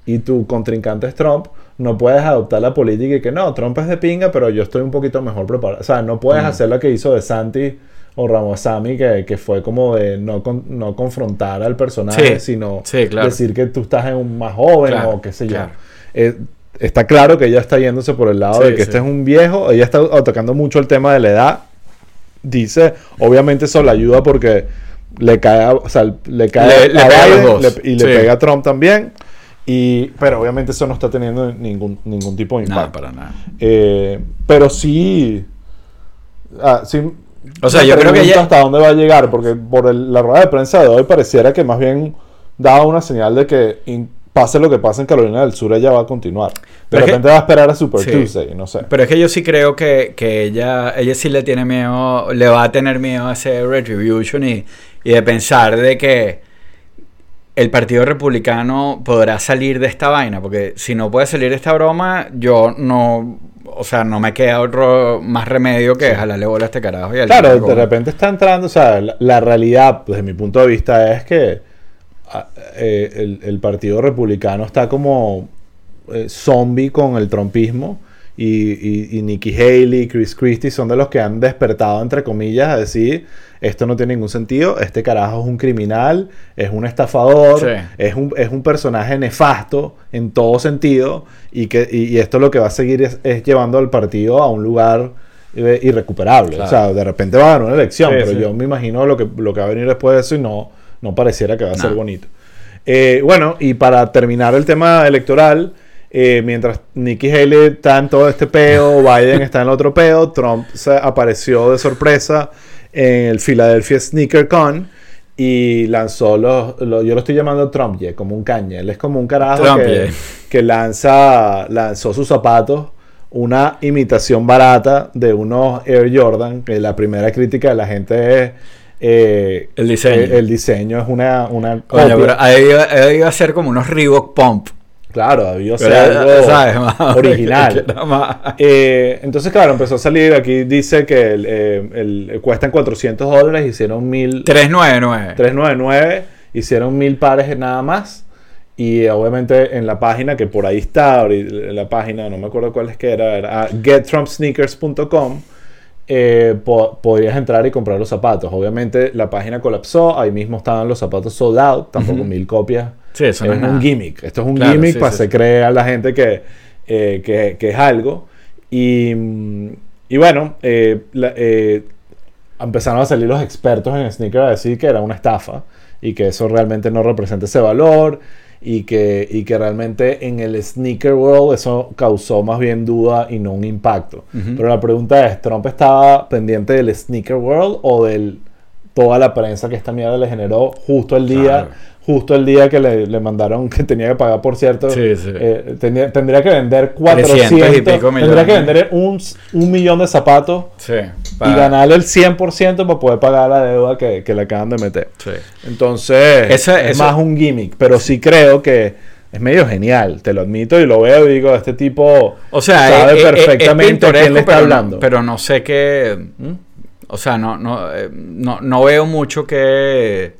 y tu contrincante es Trump, no puedes adoptar la política y que no, Trump es de pinga, pero yo estoy un poquito mejor preparado. O sea, no puedes Mm. hacer lo que hizo de Santi o Ramasami, que, que fue como de no, con- no confrontar al personaje, Sí, sino sí, claro. decir que tú estás en un más joven Claro, o qué sé yo. claro. Eh, está claro que ella está yéndose por el lado Sí, de que este es un viejo, ella está atacando mucho el tema de la edad. Dice, obviamente eso le ayuda porque le cae, a- o sea, le cae Le- le a los dos. le- y le pega a Trump también. Y, pero obviamente eso no está teniendo ningún, ningún tipo de Nada, impacto. para nada. Eh, pero sí, ah, sí. O sea, yo creo que ella- hasta dónde va a llegar, porque por el- la rueda de prensa de hoy pareciera que más bien daba una señal de que in- pase lo que pase en Carolina del Sur, ella va a continuar. De Pero es que- repente va a esperar a Super Sí. Tuesday, no sé. Pero es que yo sí creo que, que ella, ella sí le tiene miedo, le va a tener miedo a ese retribution y, y de pensar de que el Partido Republicano podrá salir de esta vaina, porque si no puede salir de esta broma, yo no, o sea, no me queda otro más remedio que jalarle bola a este carajo y Claro, de repente está entrando, o sea, la, la realidad, desde mi punto de vista, es que ah, eh, el, el Partido Republicano está como eh, zombie con el trumpismo y, y, y Nikki Haley, Chris Christie son de los que han despertado, entre comillas, a decir, esto no tiene ningún sentido, este carajo es un criminal, es un estafador, Sí. es, un, es un personaje nefasto en todo sentido y, que, y, y esto lo que va a seguir es, es llevando al partido a un lugar eh, irrecuperable. Claro. O sea, de repente va a ganar una elección, Sí, pero sí. yo me imagino lo que, lo que va a venir después de eso y no, no pareciera que va a ser bonito. Eh, bueno, y para terminar el tema electoral, eh, mientras Nikki Haley está en todo este peo, Biden está en el otro peo, Trump se apareció de sorpresa en el Philadelphia Sneaker Con y lanzó los, los- yo lo estoy llamando Trump Ye, como un caña. Él es como un carajo Trump que, que lanza, lanzó sus zapatos una imitación barata de unos Air Jordan, que la primera crítica de la gente es... eh, El diseño. el diseño es una, una copia. pero ahí iba, ahí iba a ser como unos Reebok Pump. Claro, debió ser algo ¿sabes? Más- original. Más- Eh, entonces, claro, empezó a salir. Aquí dice que el, eh, el- cuestan 400 dólares, hicieron 1000. 399. 399, hicieron mil pares nada más. Y eh, obviamente en la página, que por ahí está, en la página, no me acuerdo cuál es que era, era ah, gettrumpsneakers.com, eh, po- podrías entrar y comprar los zapatos. Obviamente la página colapsó, ahí mismo estaban los zapatos sold out, tampoco Ujú. mil copias. Sí, eso no es un gimmick. Esto es un Claro, gimmick sí, para sí, se sí. cree a la gente que, eh, que, que es algo. Y, mm, y bueno, eh, la- eh, empezaron a salir los expertos en sneaker a decir que era una estafa y que eso realmente no representa ese valor y que, y que realmente en el sneaker world eso causó más bien duda y no un impacto. Pero la pregunta es, ¿Trump estaba pendiente del sneaker world o de toda la prensa que esta mierda le generó justo el día, Claro. Justo el día que le, le mandaron que tenía que pagar, por cierto, Sí, sí. eh, tenía- tendría que vender 300 400, y pico tendría que vender un, un millón de zapatos Sí. y ganarle el 100% para poder pagar la deuda que, que le acaban de meter. Sí. Entonces, Esa- es eso- más un gimmick, pero sí creo que es medio genial, te lo admito y lo veo y digo, este tipo O sea, sabe es- es- es perfectamente a quién le está pero hablando. pero no sé qué. ¿Mm? O sea, no, no, eh, no, no veo mucho que.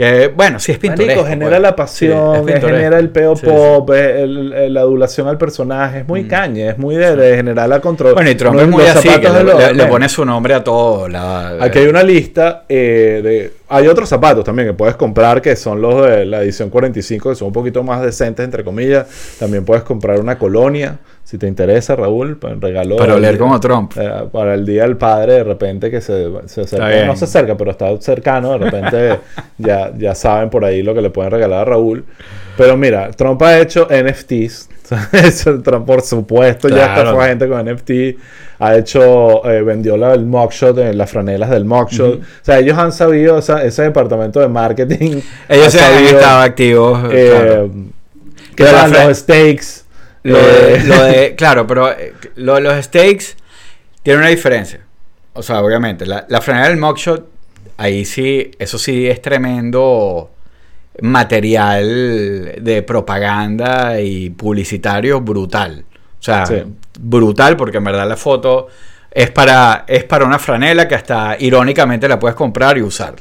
Que bueno, sí es pintoresco. Marico, genera pues. la Sí, pasión, eh, pintoresco. genera el peo Sí, sí. pop, eh, el- el- la adulación al personaje, es muy Mm. caña, es muy de, de generar la control. Bueno, y Trump Uno- es muy así, que le, le- le pone su nombre a todo. La, Aquí hay una lista eh, de... Hay otros zapatos también que puedes comprar que son los de la edición 45, que son un poquito más decentes, entre comillas. También puedes comprar una colonia, si te interesa, Raúl, regalo. Para oler como Trump. eh, para el Día del Padre, de repente que se, se acerca. No se acerca, pero está cercano. De repente ya, ya saben por ahí lo que le pueden regalar a Raúl. Pero mira, Trump ha hecho NFTs. Eso, por supuesto, ya está fue gente con NFT. Ha hecho, eh, vendió la, el mugshot, eh, las franelas del mugshot. Ujú. O sea, ellos han sabido, o sea, ese departamento de marketing. Ellos se han sabido, estado activos. eh, claro. eran fra- los steaks. Lo de, eh, lo de- claro, pero eh, lo de los steaks tiene una diferencia. O sea, obviamente, la, la franela del mugshot, ahí sí, eso sí es tremendo material de propaganda y publicitario brutal. O sea, Sí. brutal porque en verdad la foto es para, es para una franela que hasta irónicamente la puedes comprar y usar.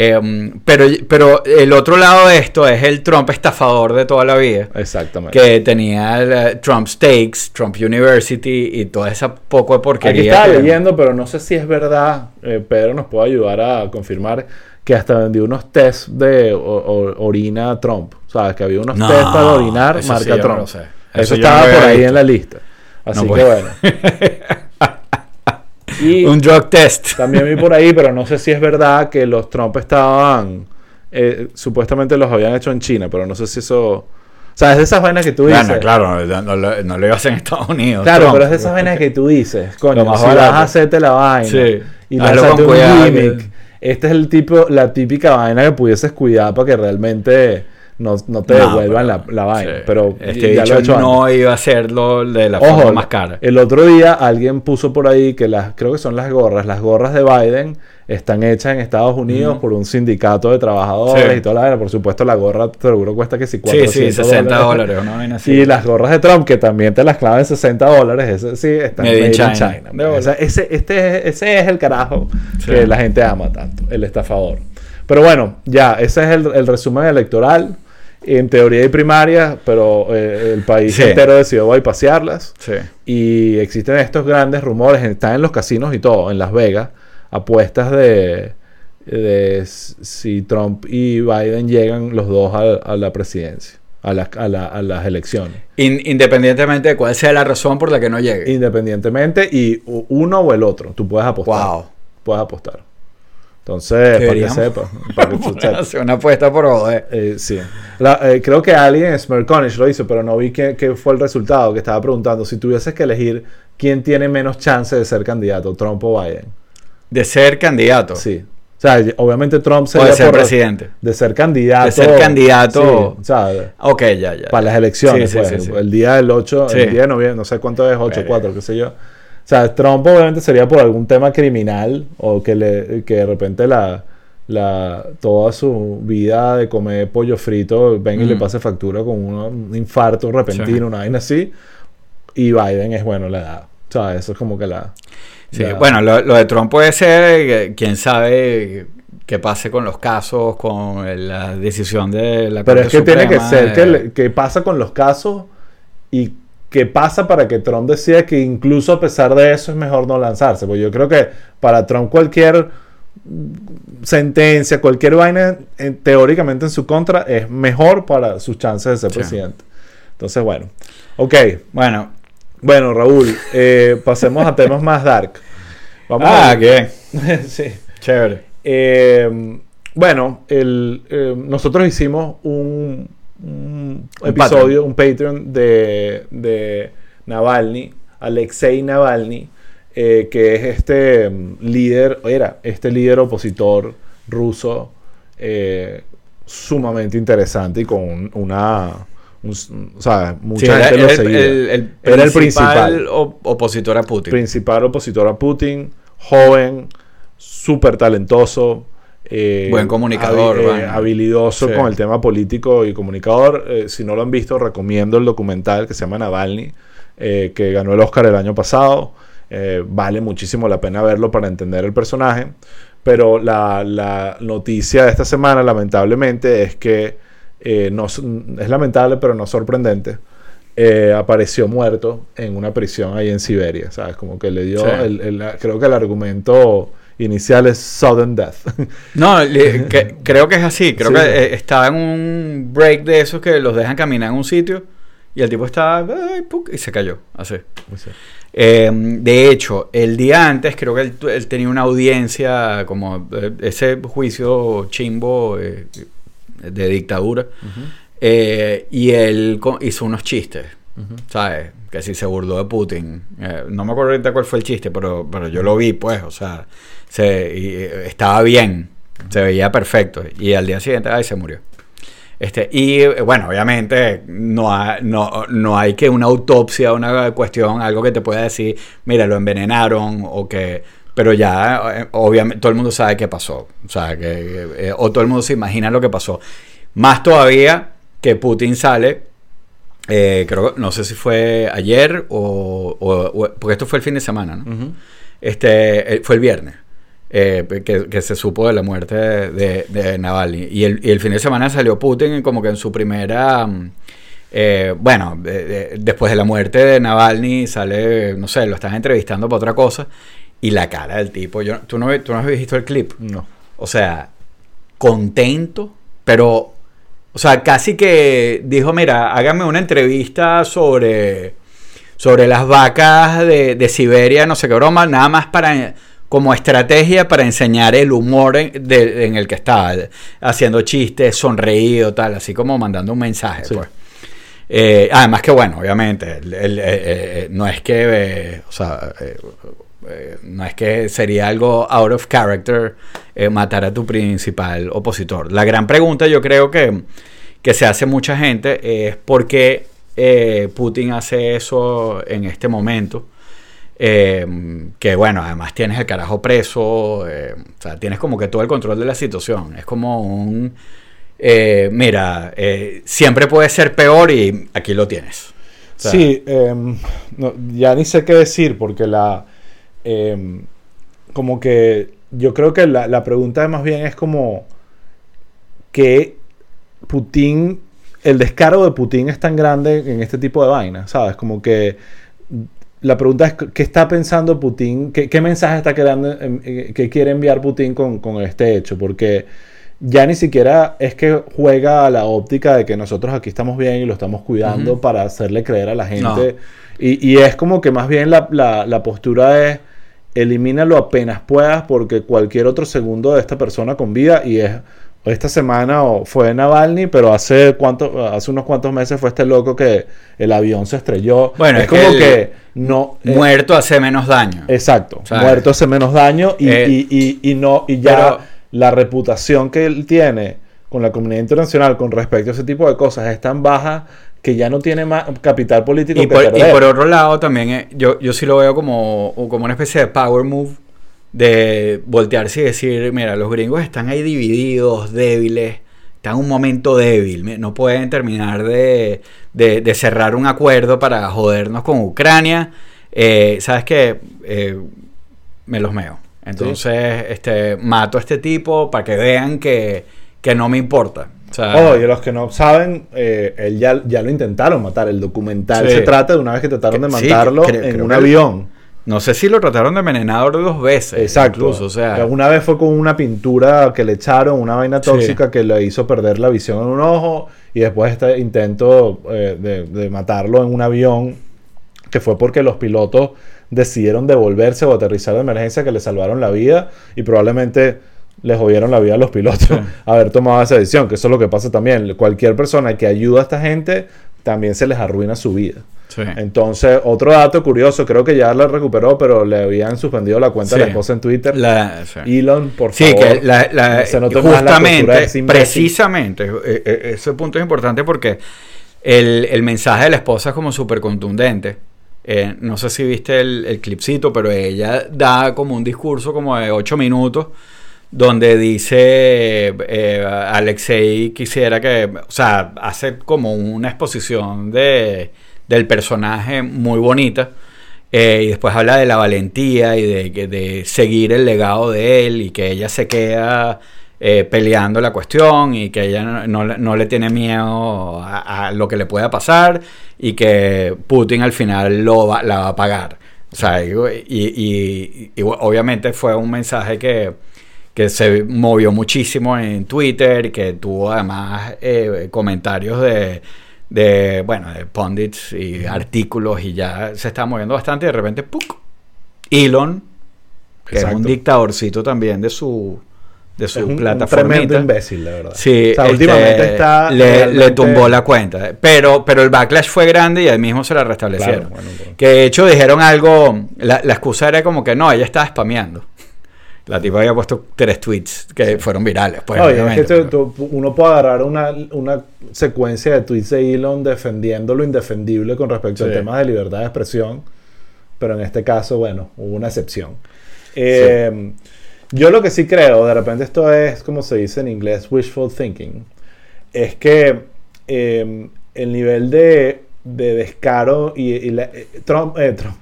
Eh, pero, pero el otro lado de esto es el Trump estafador de toda la vida Exactamente. que tenía el, eh, Trump Stakes, Trump University y toda esa poco de porquería. Aquí estaba que- leyendo, pero no sé si es verdad. eh, Pedro nos puede ayudar a confirmar que hasta vendió unos test de o- o- orina Trump. ¿Sabes? Que había unos No, test para orinar eso sí marca no Trump. lo sé. Eso, Eso estaba no por ahí visto. en la lista. Así No, que bueno. y Un drug test. también vi por ahí, pero no sé si es verdad que los Trump estaban. eh, supuestamente los habían hecho en China, pero no sé si eso. O sea, es de esas vainas que tú dices. Bueno, claro, no, no lo- no lo ibas en Estados Unidos. Claro, Trump. pero es de esas vainas que tú dices, coño, Lo más si vas a hacerte la vaina Sí. y lanzarte con un gimmick, este es el tipo, la típica vaina que pudieses cuidar para que realmente no, no te No, devuelvan la, pero- la vaina. sí. Pero este ya dicho lo he hecho antes. no iba a hacerlo de la Ojo, forma más cara. el otro día alguien puso por ahí que las, creo que son las gorras, las gorras de Biden están hechas en Estados Unidos por un sindicato de trabajadores Sí. y toda la vaina. Por supuesto, la gorra seguro cuesta que si Sí, 400 sí, 60 dólares. Vaina así. Y las gorras de Trump, que también te las clavan en 60 dólares, ese sí, están Made in made in China. China. O sea, ese, este, es- ese es el carajo Sí. que la gente ama tanto, el estafador. Pero bueno, ya, ese es el, el resumen electoral. En teoría hay primarias, pero eh, el país Sí. entero decidió bypasearlas. Sí. Y existen estos grandes rumores, están en los casinos y todo, en Las Vegas, apuestas de, de si Trump y Biden llegan los dos a, a la presidencia, a, las- a la- a las elecciones. In- independientemente de cuál sea la razón por la que no llegue. Independientemente, y uno o el otro, tú puedes apostar. Wow. Puedes apostar. Entonces, para que sepas. Para que una apuesta por joder. Eh, sí. La- eh, creo que alguien, Smirconish, lo hizo, pero no vi qué, qué fue el resultado. Que estaba preguntando si tuvieses que elegir quién tiene menos chance de ser candidato, Trump o Biden. De ser candidato. Sí. O sea, obviamente Trump O sería de ser por- presidente. de ser candidato. De ser candidato. Sí, o sea, Ok, ya, ya. para las elecciones. Sí, pues, sí. El día del 8, Sí. el día de noviembre, no sé cuánto es, 8, Verga. 4, qué sé yo. O sea, Trump obviamente sería por algún tema criminal o que, le, que de repente la, la, toda su vida de comer pollo frito venga y le Mm. pase factura con uno- un infarto repentino, Sí. una vaina así. Y Biden es bueno la edad. O sea, eso es como que la... Sí, la- bueno, lo, lo de Trump puede ser, eh, quién sabe qué pase con los casos, con la decisión de la Pero es Corte que tiene que Suprema, ser que, eh, le- que pasa con los casos y que pasa para que Trump decida que incluso a pesar de eso es mejor no lanzarse. Porque yo creo que para Trump cualquier sentencia, cualquier vaina en- teóricamente en su contra es mejor para sus chances de ser Sí. presidente. Entonces, bueno. Ok. Bueno, Bueno, Raúl, eh, pasemos a temas más dark. Vamos ah, a qué sí. chévere. Eh, bueno, el, eh, nosotros hicimos un, un Un episodio, un Patreon de, de Navalny, Alexei Navalny, eh, que es este mm, líder, era este líder opositor ruso eh, sumamente interesante y con un- una... un- o sea, mucha Sí, gente lo era seguía. el- el Era el principal principal. op- opositor a Putin. principal opositor a Putin, joven, súper talentoso. eh, Buen comunicador, eh, habilidoso Sí. con el tema político y comunicador. Eh, si no lo han visto, recomiendo el documental que se llama Navalny, que ganó el Oscar el año pasado. Vale muchísimo la pena verlo para entender el personaje. Pero la, la noticia de esta semana, lamentablemente, es que eh, no, es lamentable, pero no sorprendente. eh, apareció muerto en una prisión ahí en Siberia, ¿sabes? Como que le dio, Sí. el, el- creo que el argumento inicial es sudden death. No, le- que- creo que es así. Creo Sí. que eh, estaba en un break de esos que los dejan caminar en un sitio y el tipo estaba y se cayó. Así. Eh, de hecho, el día antes creo que él, él tenía una audiencia como eh, ese juicio chimbo eh, de dictadura eh, y él hizo unos chistes, ¿sabes? Que si se burló de Putin. Eh, no me acuerdo ahorita cuál fue el chiste, pero, pero yo lo vi, pues, o sea, se, y, eh, estaba bien, se veía perfecto y al día siguiente, ay, se murió. Este, y bueno, obviamente no, ha- no, no hay que una autopsia, una cuestión, algo que te pueda decir, mira, lo envenenaron o que... Pero ya, eh, obviamente, todo el mundo sabe qué pasó. O sea, que... eh, o todo el mundo se imagina lo que pasó. Más todavía que Putin sale, eh, creo no sé si fue ayer o, o- o- Porque esto fue el fin de semana, ¿no? Este, eh, fue el viernes. eh, que, que se supo de la muerte de, de- de Navalny. Y el, y el fin de semana salió Putin como que en su primera... mm, eh, bueno, de- de- después de la muerte de Navalny sale, no sé, lo están entrevistando para otra cosa. Y la cara del tipo, yo, ¿tú, no, ¿tú no has visto el clip? No. O sea, contento, pero, o sea, casi que dijo, mira, hágame una entrevista sobre, sobre las vacas de, de Siberia, no sé qué broma, nada más para, como estrategia para enseñar el humor en, de- en el que estaba, haciendo chistes, sonreído, tal, así como mandando un mensaje, Sí. pues. Eh, además que bueno, obviamente, el- el- eh, eh, no es que, eh, o sea, eh, eh, no es que sería algo out of character eh, matar a tu principal opositor. La gran pregunta yo creo que, que se hace mucha gente es por qué eh, Putin hace eso en este momento. Que bueno, además tienes el carajo preso, o sea, tienes como que todo el control de la situación. Es como un, mira, siempre puede ser peor y aquí lo tienes. Sí, em, ya ni sé qué decir porque la... em, como que yo creo que la, la pregunta más bien es como que Putin, el descaro de Putin es tan grande en este tipo de vainas, ¿sabes? Como que la pregunta es qué está pensando Putin, qué, qué mensaje está quedando, em, eh, qué quiere enviar Putin con, con este hecho, porque ya ni siquiera es que juega a la óptica de que nosotros aquí estamos bien y lo estamos cuidando para hacerle creer a la gente. No. Y, y es como que más bien la, la- la postura es elimínalo apenas puedas porque cualquier otro segundo de esta persona con vida y es esta semana o fue Navalny, pero hace cuánto, hace unos cuantos meses fue este loco que el avión se estrelló. Bueno, es, es como que no eh, muerto hace menos daño. Exacto. Muerto hace menos daño y, eh, y- y- y no, y ya pero- la reputación que él tiene con la comunidad internacional con respecto a ese tipo de cosas es tan baja que ya no tiene más capital político Y que por, y por otro lado, también eh, yo, yo sí lo veo como, como una especie de power move de voltearse y decir, mira, los gringos están ahí divididos, débiles, están en un momento débil, no pueden terminar de, de- de cerrar un acuerdo para jodernos con Ucrania. Eh, ¿Sabes qué? Eh, me los meo. Entonces, este, mato a este tipo para que vean que, que no me importa. O sea, Oh, y los que no saben, eh, él ya, ya lo intentaron matar. El documental Sí. se trata de una vez que trataron de sí, matarlo creo- en creo un avión. no sé si lo trataron de envenenador dos veces. Exacto. Incluso, o sea, una vez fue con una pintura que le echaron, una vaina Sí. tóxica que le hizo perder la visión en un ojo. Y después este intento eh, de, de matarlo en un avión, que fue porque los pilotos decidieron devolverse o aterrizar de emergencia que le salvaron la vida y probablemente les jodieron la vida a los pilotos Sí. haber tomado esa decisión, que eso es lo que pasa también. Cualquier persona que ayuda a esta gente también se les arruina su vida. sí. Entonces, otro dato curioso, creo que ya la recuperó, pero le habían suspendido la cuenta de la Sí. esposa en Twitter. La- sí. Elon, por Sí, favor. que la, se justamente, precisamente, eh, eh, ese punto es importante porque el, el mensaje de la esposa es como súper contundente. Eh, no sé si viste el, el clipcito, pero ella da como un discurso como de ocho minutos donde dice eh, Alexei quisiera que, o sea, hace como una exposición de, del personaje muy bonita. eh, y después habla de la valentía y de, de seguir el legado de él y que ella se queda eh, peleando la cuestión y que ella no, no le- tiene miedo a, lo que le pueda pasar y que Putin al final lo va- la va a pagar. O sea, y- y obviamente fue un mensaje que, que se movió muchísimo en Twitter y que tuvo además eh, comentarios de, de, bueno, de pundits y artículos y ya se está moviendo bastante y de repente, ¡puc! Elon, que es un Exacto. dictadorcito también de su, de su es un, un plataforma. tremendo imbécil, la verdad. Sí, o sea, este, últimamente está. le, tumbó la cuenta. Pero, pero el backlash fue grande y ahí mismo se la restablecieron. Claro, bueno, bueno. Que de hecho dijeron algo, la, la excusa era como que no, ella estaba spameando. La tipa había puesto tres tweets que fueron virales. Pues, Oye, es que obviamente, tú- pero- tú- uno puede agarrar una, una secuencia de tweets de Elon defendiendo lo indefendible con respecto Sí. al tema de libertad de expresión, pero en este caso, bueno, hubo una excepción. Eh, Yo lo que sí creo, de repente esto es, como se dice en inglés, wishful thinking, es que eh, el nivel de, de descaro y, y la- eh, Trump, eh, Trump,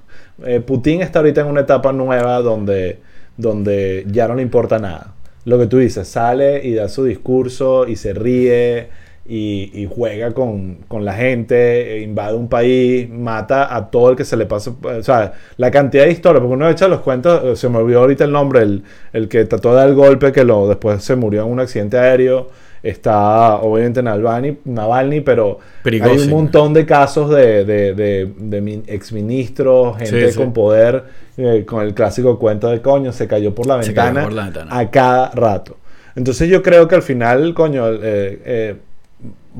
eh, Putin está ahorita en una etapa nueva donde, donde ya no le importa nada. Lo que tú dices, sale y da su discurso y se ríe y, juega con, con la gente, e invade un país, mata a todo el que se le pasa. O sea, la cantidad de historias, porque uno echa los cuentos, eh, se me olvidó ahorita el nombre, el, el que trató de dar el golpe, que lo, después se murió en un accidente aéreo. Está obviamente Navalny, Navalny pero hay un montón de casos de, de, de, de min- exministros, gente Sí, sí. con poder, eh, con el clásico cuento de coño, se cayó por la Se cayó ventana, por la ventana. a cada rato. Entonces yo creo que al final, coño, eh, eh,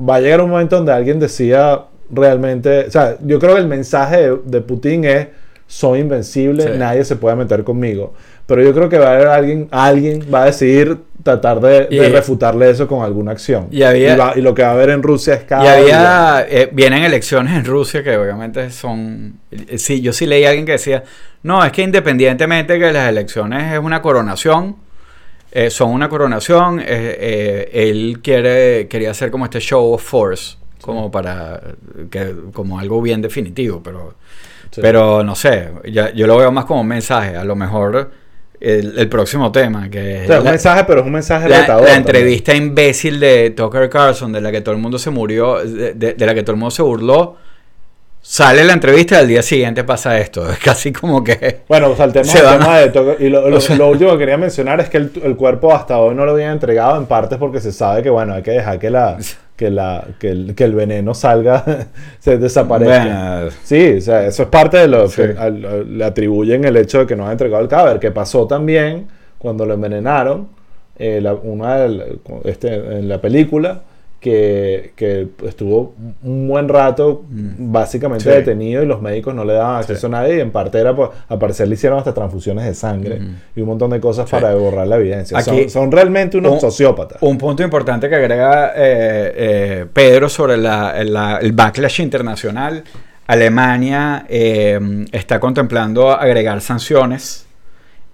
va a llegar un momento donde alguien decía realmente, o sea, yo creo que el mensaje de, de Putin es, soy invencible, Sí. nadie se puede meter conmigo. Pero yo creo que va a haber alguien, alguien va a decidir tratar de, refutarle eso con alguna acción. Y había- va- y lo que va a haber en Rusia es cada Y había, eh, vienen elecciones en Rusia que obviamente son, eh, sí, yo sí leí a alguien que decía, no, es que independientemente que las elecciones es una coronación, eh, son una coronación, él quiere, quería hacer como este show of force, como para, que, como algo bien definitivo, pero, Sí. pero no sé, ya- yo lo veo más como un mensaje, a lo mejor el, el próximo tema, que O sea, es un la- mensaje, pero es un mensaje la, retador la también. entrevista imbécil de Tucker Carlson, de la que todo el mundo se murió, de, de- de la que todo el mundo se burló, sale la entrevista y al día siguiente pasa esto. Es casi como que... Bueno, sea, el tema, a- de toque- y lo, lo- o sea- lo último que quería mencionar es que el, el cuerpo hasta hoy no lo habían entregado en partes porque se sabe que, bueno, hay que dejar que la que la que el, que el veneno salga, se desaparezca. Bueno, Sí, o sea, eso es parte de lo Sí. que le atribuyen el hecho de que no ha entregado el cadáver, que pasó también cuando lo envenenaron, eh, la- una este, en la película, que, que estuvo un buen rato Mm. básicamente Sí. detenido y los médicos no le daban acceso a nadie y en parte era por, al parecer le hicieron hasta transfusiones de sangre Ujú. y un montón de cosas Sí. para borrar la evidencia. Aquí- son, son realmente unos Un- sociópatas. Un punto importante que agrega eh, eh, Pedro sobre la- la- el backlash internacional. Alemania eh, está contemplando agregar sanciones.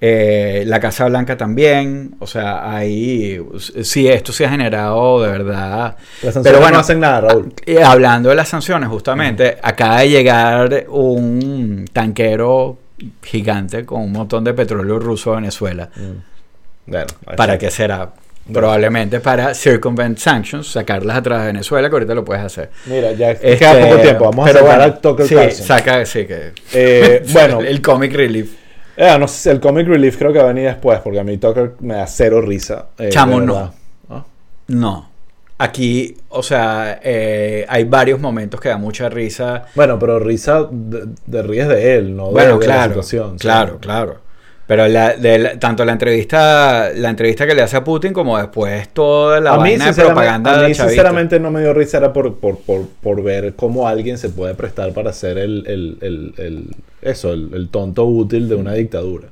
Eh, la Casa Blanca también. O sea, ahí sí, esto se ha generado de verdad. Las sanciones Pero bueno, no hacen nada, Raúl. Hablando de las sanciones, justamente, acaba de llegar un tanquero gigante con un montón de petróleo ruso a Venezuela. Mm. Bueno, ¿Para qué será? Probablemente para circumvent sanctions, sacarlas atrás de Venezuela, que ahorita lo puedes hacer. Mira, ya Este, queda poco tiempo. Vamos a sacar bueno, a Tucker sí, Carlson. saca, sí, que... Eh, bueno, el comic relief. Eh, no sé, el comic relief creo que va a venir después porque a mí Tucker me da cero risa. eh, Chamo, no. ¿Ah? No. Aquí, o sea, eh, hay varios momentos que da mucha risa. Bueno, pero risa de, de ríes de él, no de- Bueno, de, la claro, situación. sí. claro, claro. Pero la, de la- tanto la entrevista, la entrevista que le hace a Putin como después toda la a mí, vaina de propaganda a mí sinceramente no me dio risa era por, por, por, por ver cómo alguien se puede prestar para ser el, el, el, el- eso, el, tonto útil de una dictadura.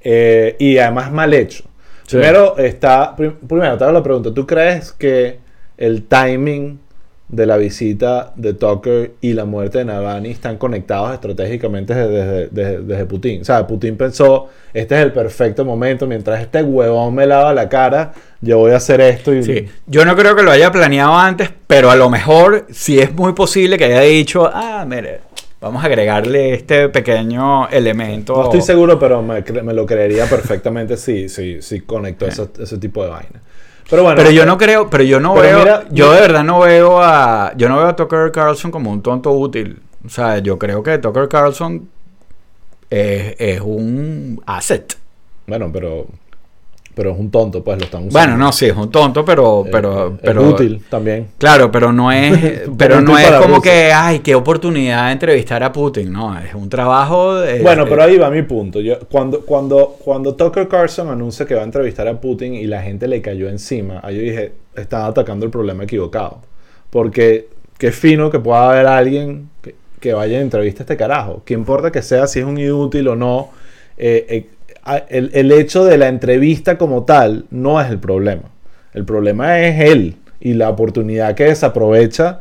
Eh, y además mal hecho. Sí. Primero está, prim- primero te hago la pregunta, ¿tú crees que el timing de la visita de Tucker y la muerte de Navalny están conectados estratégicamente desde, desde- desde- Putin? O sea, Putin pensó, este es el perfecto momento, mientras este huevón me lava la cara, yo voy a hacer esto y... Sí, yo no creo que lo haya planeado antes, pero a lo mejor sí es muy posible que haya dicho, ah, mire, vamos a agregarle este pequeño elemento. No estoy seguro, pero me, me lo creería perfectamente si, si, si conectó ese, ese tipo de vaina. Pero bueno. Pero yo no creo, pero yo no Pero veo, mira, yo mira- de verdad no veo a, yo no veo a Tucker Carlson como un tonto útil. O sea, yo creo que Tucker Carlson es, es un asset. Bueno, pero. Pero es un tonto, pues lo están usando. Bueno, no, sí, es un tonto, pero, Eh, pero, es pero útil también. Claro, pero no es, pero no es como Rusia. que, ay, qué oportunidad de entrevistar a Putin. No, es un trabajo. de- Bueno, de- pero ahí va mi punto. Yo, cuando, cuando, cuando Tucker Carlson anuncia que va a entrevistar a Putin y la gente le cayó encima, ahí yo dije, están atacando el problema equivocado. Porque qué fino que pueda haber alguien que, que vaya a entrevista a este carajo. ¿Qué importa que sea si es un inútil o no? Eh, eh, el, el hecho de la entrevista como tal no es el problema. El problema es él y la oportunidad que desaprovecha,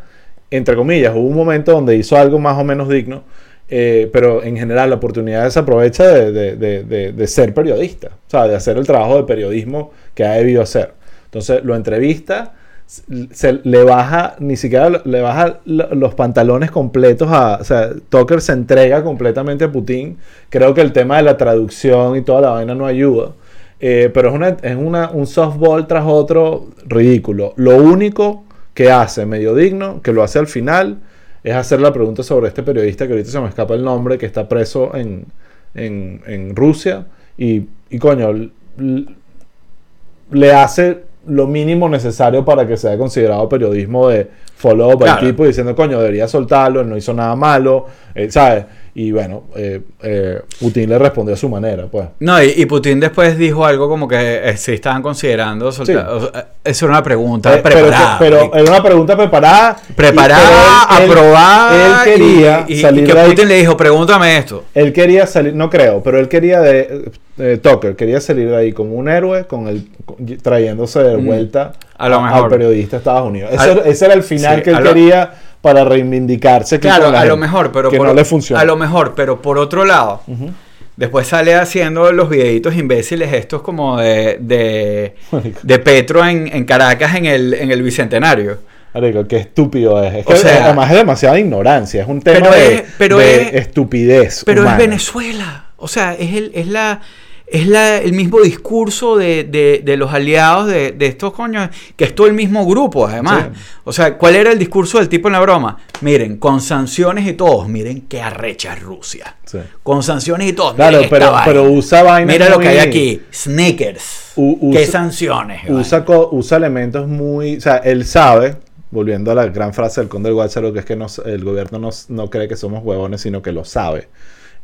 entre comillas. Hubo un momento donde hizo algo más o menos digno, eh, pero en general la oportunidad desaprovecha de, de, de, de- ser periodista, o sea, de hacer el trabajo de periodismo que ha debido hacer. Entonces lo entrevista, se le baja, ni siquiera le baja lo- los pantalones completos a, o sea, Tucker se entrega completamente a Putin. Creo que el tema de la traducción y toda la vaina no ayuda. Eh, pero es, una, es una, un softball tras otro ridículo. Lo único que hace medio digno, que lo hace al final, es hacer la pregunta sobre este periodista que ahorita se me escapa el nombre, que está preso en, en, en Rusia. Y, y coño, le hace lo mínimo necesario para que sea considerado periodismo de follow up al Claro. tipo diciendo, coño, debería soltarlo, él no hizo nada malo, eh, ¿sabes? Y bueno, eh, eh, Putin le respondió a su manera, pues. No, y, y Putin después dijo algo como que eh, sí estaban considerando soltar. Sí. o sea, eso era una pregunta Eh, pero, preparada. pero era una pregunta preparada. preparada, y- él- él- aprobada. Él quería y, salir que de ahí- Putin le dijo, pregúntame esto. Él quería salir, no creo, pero él quería de eh, Tucker, quería salir de ahí como un héroe, con el trayéndose de Mm. vuelta A lo al mejor. periodista de Estados Unidos. Eso- Al- ese era el final sí, que él lo- quería para reivindicarse. Claro, a lo mejor, pero que por, no le funcionó. A lo mejor, pero por otro lado, después sale haciendo los videitos imbéciles estos como de, de, de Petro en, en Caracas en el, en el Bicentenario. Marico, qué estúpido es. Es O sea- además es demasiada ignorancia. Es un tema Pero de, es- pero de es- estupidez. Pero humana. es Venezuela. O sea, es el, es la. Es la, el mismo discurso de, de- de los aliados de, de estos coños, que es todo el mismo grupo, además. Sí. O sea, ¿cuál era el discurso del tipo en la broma? Miren, con sanciones y todos, miren qué arrecha es Rusia. Sí. Con sanciones y todos. Claro, miren pero, pero usa vainas Mira lo que hay aquí: Snickers. U- ¿Qué sanciones? Usa, usa elementos muy... O sea, él sabe, volviendo a la gran frase del conde del que es que nos- el gobierno nos- no cree que somos huevones, sino que lo sabe.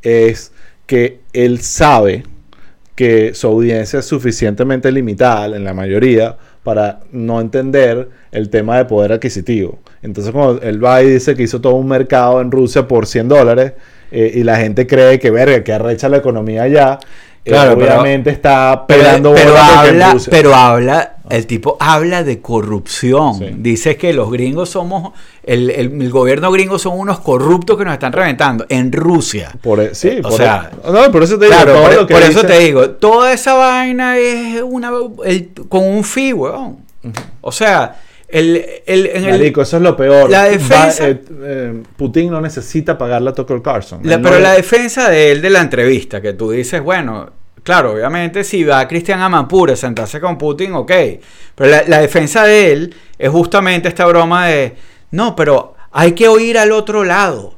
Es que él sabe que su audiencia es suficientemente limitada, en la mayoría, para no entender el tema de poder adquisitivo. Entonces, cuando él va y dice que hizo todo un mercado en Rusia por 100 dólares eh, y la gente cree que, verga, que arrecha la economía allá, eh, Claro, pero- obviamente está Pero, pegando pero bola porque en habla, pero habla, el tipo habla de corrupción. Sí. Dice que los gringos somos, el, el- el gobierno gringo son unos corruptos que nos están reventando en Rusia. Por, e- sí, O por, sea, e- no, por eso te digo, Claro, todo por, lo que por eso te digo, toda esa vaina es una con un fee, weón. O sea, el, el, en el- eso es lo peor. la defensa- Va- eh, eh, Putin no necesita pagarle a Tucker Carlson. La- no pero la defensa de él de la entrevista, que tú dices, bueno, claro, obviamente si va Cristian Amanpura a sentarse con Putin, ok. Pero la, la defensa de él es justamente esta broma de, no, pero hay que oír al otro lado.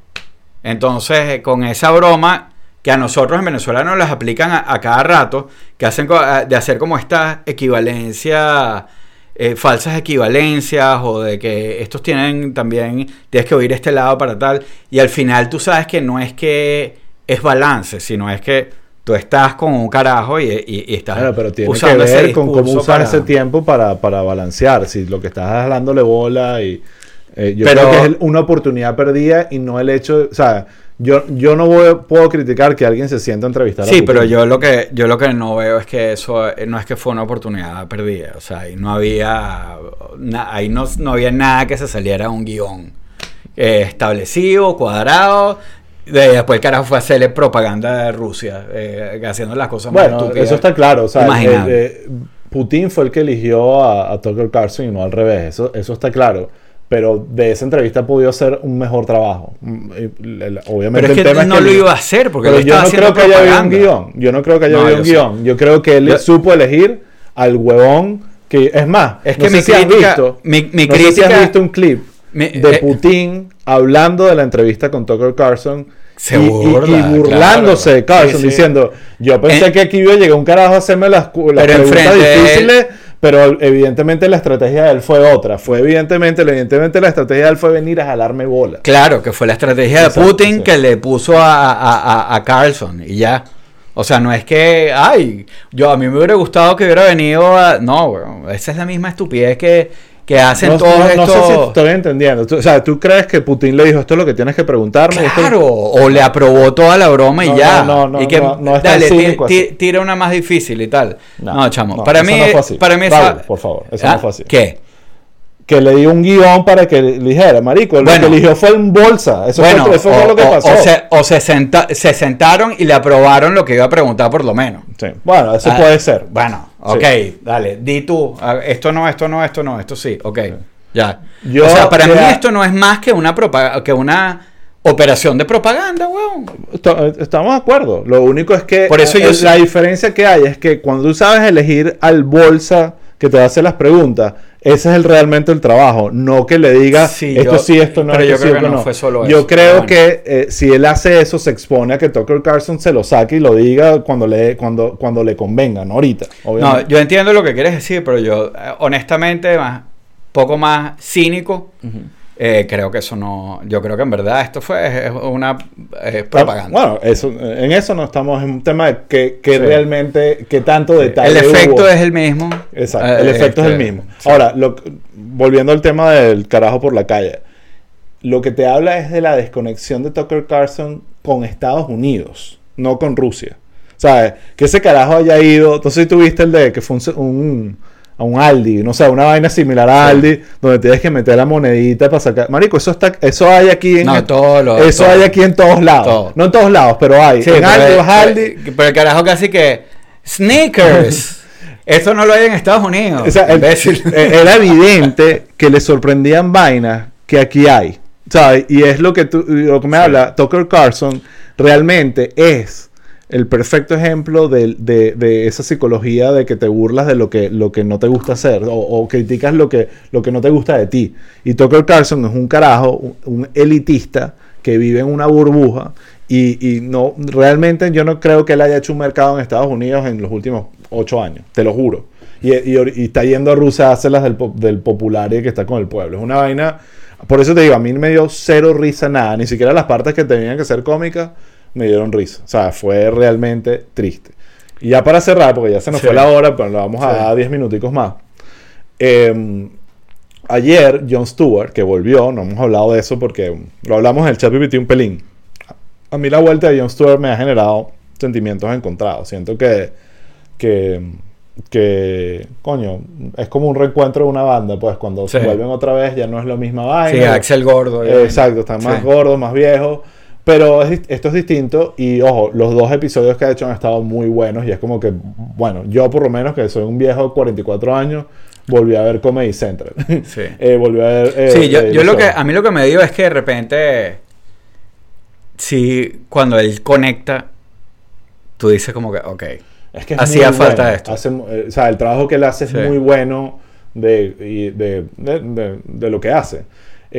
Entonces, eh, con esa broma que a nosotros en Venezuela nos las aplican a, a cada rato, que hacen de hacer como esta equivalencia, eh, falsas equivalencias, o de que estos tienen también, tienes que oír este lado para tal, y al final tú sabes que no es que es balance, sino es que tú estás con un carajo y, y- y estás Claro, pero tiene que usando ese ver con cómo usar para- ese tiempo para, para balancear. Si lo que estás dándole bola y... eh, yo Pero- creo que es una oportunidad perdida y no el hecho... de- o sea, yo, yo no voy- puedo criticar que alguien se sienta a entrevistar Sí, pero yo lo que yo lo que no veo es que eso eh, no es que fue una oportunidad perdida, o sea, ahí no había na- ahí no, no había nada que se saliera un guion eh, establecido, cuadrado. De- después el carajo fue a hacerle propaganda de Rusia, eh, haciendo las cosas más Bueno, estúpidas. eso está claro. O sea, eh, eh, Putin fue el que eligió a, a Tucker Carlson y no al revés. Eso, eso está claro. Pero de esa entrevista ha podido hacer un mejor trabajo. Mm, y, el- Obviamente Pero es el que tema no es que lo iba a hacer porque él yo no creo que haya habido un propaganda. guion. Yo no creo que haya No, habido un sé. guion. Yo creo que él Yo- supo elegir al huevón que... Es más, Es no que sé mi si has crítica- visto, mi- mi no sé si has crítica- visto un clip Mi- de eh, Putin hablando de la entrevista con Tucker Carlson Se y, y- burla, y burlándose de claro. Carlson Sí, sí. diciendo yo pensé En- que aquí iba a llegar un carajo a hacerme las, las preguntas de difíciles pero evidentemente la estrategia de él fue otra fue evidentemente evidentemente la estrategia de él fue venir a jalarme bola Claro, que fue la estrategia de Putin sí. que le puso a, a, a- Carlson y ya. O sea, no es que, ay, yo a mí me hubiera gustado que hubiera venido a... No, weón, esa es la misma estupidez que, que hacen no, todos no- no estos... sé si estoy entendiendo Tú- o sea tú crees que Putin le dijo esto es lo que tienes que preguntarme Esto- Claro, o le aprobó toda la broma y ya. no, no, y que, no, dale, cínico así. tira una más difícil y tal. No, chamo. para, mí, para mí Pablo, esa... por favor, eso ¿Ah? no fue así. ¿Qué? Que le dio un guion para que eligiera marico lo Bueno. que eligió fue un bolsa eso bueno, fue, eso fue o, lo que pasó o se, o se senta- se sentaron y le aprobaron lo que iba a preguntar por lo menos. Sí. Bueno, eso Ah, puede ser. Bueno, Sí. ok, dale, di tú, esto no, esto no, esto no, esto sí, ok, ya. Yo o sea, para mí esto no es más que una, que una operación de propaganda, weón. Estamos de acuerdo. Lo único es que Por eso eh, yo la diferencia que hay es que cuando tú sabes elegir al bolsa que te hace las preguntas, ese es el, realmente el trabajo. No que le digas Sí, esto yo- sí, esto no, pero esto yo creo que no fue solo Yo eso, creo bueno. que eh, si él hace eso, se expone a que Tucker Carlson se lo saque y lo diga cuando le, cuando, cuando le convenga, no ahorita. No, yo entiendo lo que quieres decir, pero yo, eh, honestamente, más, poco más cínico, eh, creo que eso no, yo creo que en verdad esto fue una eh, propaganda. Bueno, eso, en eso no estamos en un tema de que, que Sí. realmente, que tanto detalle el efecto hubo. es el mismo. Exacto, Eh, el efecto es el este, mismo. sí. Ahora, lo- volviendo al tema del carajo por la calle, lo que te habla es de la desconexión de Tucker Carlson con Estados Unidos, no con Rusia. ¿Sabes? Que ese carajo haya ido. Entonces tuviste el de que fue un- a un Aldi, no sé, una vaina similar a Sí. Aldi, donde tienes que meter la monedita para sacar. Marico, eso está, eso hay aquí en No, todo lo- eso todo. hay aquí en todos lados. Todo. No en todos lados, pero hay. Sí, en pero, Aldi, vas Aldi. pero- el carajo casi que sneakers. Esto no lo hay en Estados Unidos. O sea, el- eh, era evidente que le sorprendían vainas que aquí hay. ¿sabes? Y es lo que, tú, lo que me Sí. habla. Tucker Carlson realmente es el perfecto ejemplo de, de- esa psicología de que te burlas de lo que, lo que no te gusta hacer o, criticas lo que, lo que no te gusta de ti. Y Tucker Carlson es un carajo, un, elitista que vive en una burbuja y, y no realmente yo no creo que él haya hecho un mercado en Estados Unidos en los últimos ocho años, te lo juro. Y, y- y está yendo a Rusia a hacerlas del, po- del popular y que está con el pueblo. Es una vaina. Por eso te digo, a mí me dio cero risa nada. Ni siquiera las partes que tenían que ser cómicas me dieron risa. O sea, fue realmente triste. Y ya para cerrar, porque ya se nos Sí. fue la hora, pero le vamos a Sí. dar 10 minuticos más. Eh, ayer, Jon Stewart, que volvió, no hemos hablado de eso porque lo hablamos en el chat PPT un pelín. A mí la vuelta de Jon Stewart me ha generado sentimientos encontrados. Siento que, que, que, coño, es como un reencuentro de una banda, pues cuando se Sí. vuelven otra vez ya no es la misma Sí, vaina. Axel Gordo. Eh, exacto, están más Sí. gordos, más viejos. Pero es esto es distinto y ojo, los dos episodios que ha hecho han estado muy buenos y es como que, bueno, yo por lo menos que soy un viejo de 44 años, volví a ver Comedy Central. Sí. Eh, volví a ver... eh, Sí, yo, Daily yo lo que, a mí lo que me dio es que de repente, sí, cuando él conecta, tú dices como que, ok, Es que es hacía falta bueno. esto. Hace eh, o sea, el trabajo que él hace Sí. es muy bueno de- de- de lo que hace.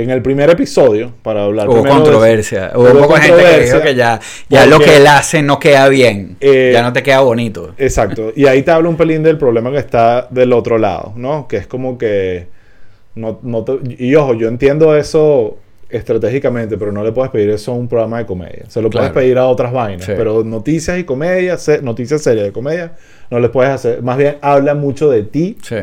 En el primer episodio, para hablar hubo primero de- controversia, hubo un poco gente que controversia dijo que ya, ya lo porque- que él hace no queda bien, Eh, ya no te queda bonito. Exacto. Y ahí te habla un pelín del problema que está del otro lado, ¿no? Que es como que... No, no te- y ojo, yo entiendo eso estratégicamente, pero no le puedes pedir eso a un programa de comedia. Se lo Claro. puedes pedir a otras vainas. Sí. Pero noticias y comedia, se- noticias serias de comedia, no les puedes hacer. Más bien habla mucho de ti Sí,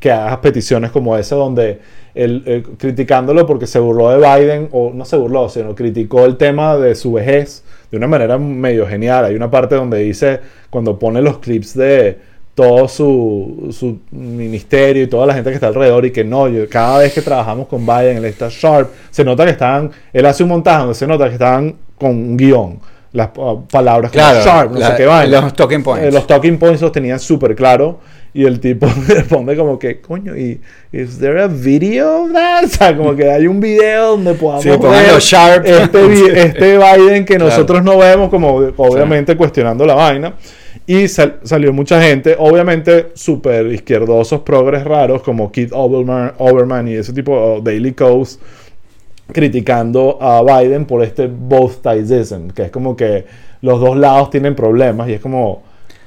que hagas peticiones como esa donde él, él criticándolo porque se burló de Biden, o no se burló, sino criticó el tema de su vejez de una manera medio genial. Hay una parte donde dice, cuando pone los clips de todo su, su ministerio y toda la gente que está alrededor y que no, yo- cada vez que trabajamos con Biden, él está sharp, se nota que están, él hace un montaje donde se nota que están con un guion. Las uh, palabras como Claro, sharp, no la- sé qué vaina. los talking points. Eh, los talking points los tenían súper claro. Y el tipo responde como que, coño, ¿y is there a video of that? O sea, como que hay un video donde podamos Sí, pónganlo sharp. este, este Biden que Claro. nosotros no vemos, como obviamente cuestionando la vaina. Y sal- salió mucha gente, obviamente súper izquierdosos, progres raros, como Keith Olbermann, Olbermann y ese tipo, o Daily Coast, criticando a Biden por este both sidesism, que es como que los dos lados tienen problemas y es como,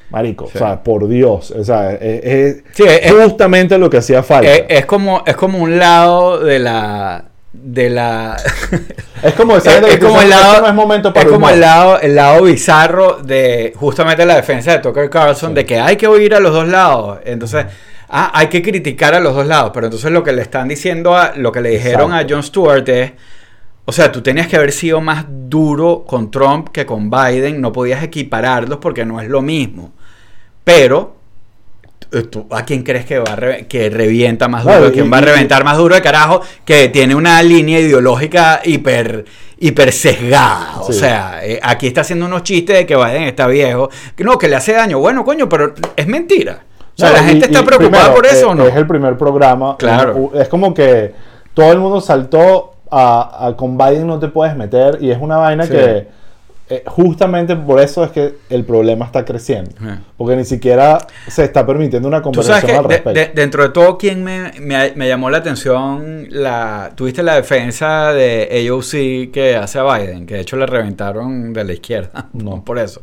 marico, Sí. o sea, por Dios, o sea, es, es Sí, es- justamente lo que hacía falta. es, como, es como un lado de la... De la es como es, como el lado, "Esto no es momento para es como humor". el lado, el lado bizarro de justamente la defensa de Tucker Carlson, Sí. de que hay que oír a los dos lados. Entonces, ah, hay que criticar a los dos lados. Pero entonces lo que le están diciendo a, lo que le dijeron Exacto. a Jon Stewart es, o sea, tú tenías que haber sido más duro con Trump que con Biden, no podías equipararlos porque no es lo mismo. Pero eh, ¿Tú, ¿A quién crees que va a re- que revienta más duro? Claro, ¿Quién y- va a reventar más duro de carajo? Que tiene una línea ideológica hiper, hiper sesgada. O sea, eh, aquí está haciendo unos chistes de que Biden está viejo. Que no, que le hace daño. Bueno, coño, pero es mentira. O sea, la y- gente está preocupada primero, por eso eh, o no. Es el primer programa. Claro. Es como que todo el mundo saltó a, a- con Biden no te puedes meter y es una vaina Sí. que eh, justamente por eso es que el problema está creciendo. Porque ni siquiera se está permitiendo una Tú sabes conversación que al de- respecto. de- dentro de todo, ¿quién me, me- me llamó la atención? La, Tuviste la defensa de AOC que hace a Biden, que de hecho le reventaron de la izquierda. No. por eso.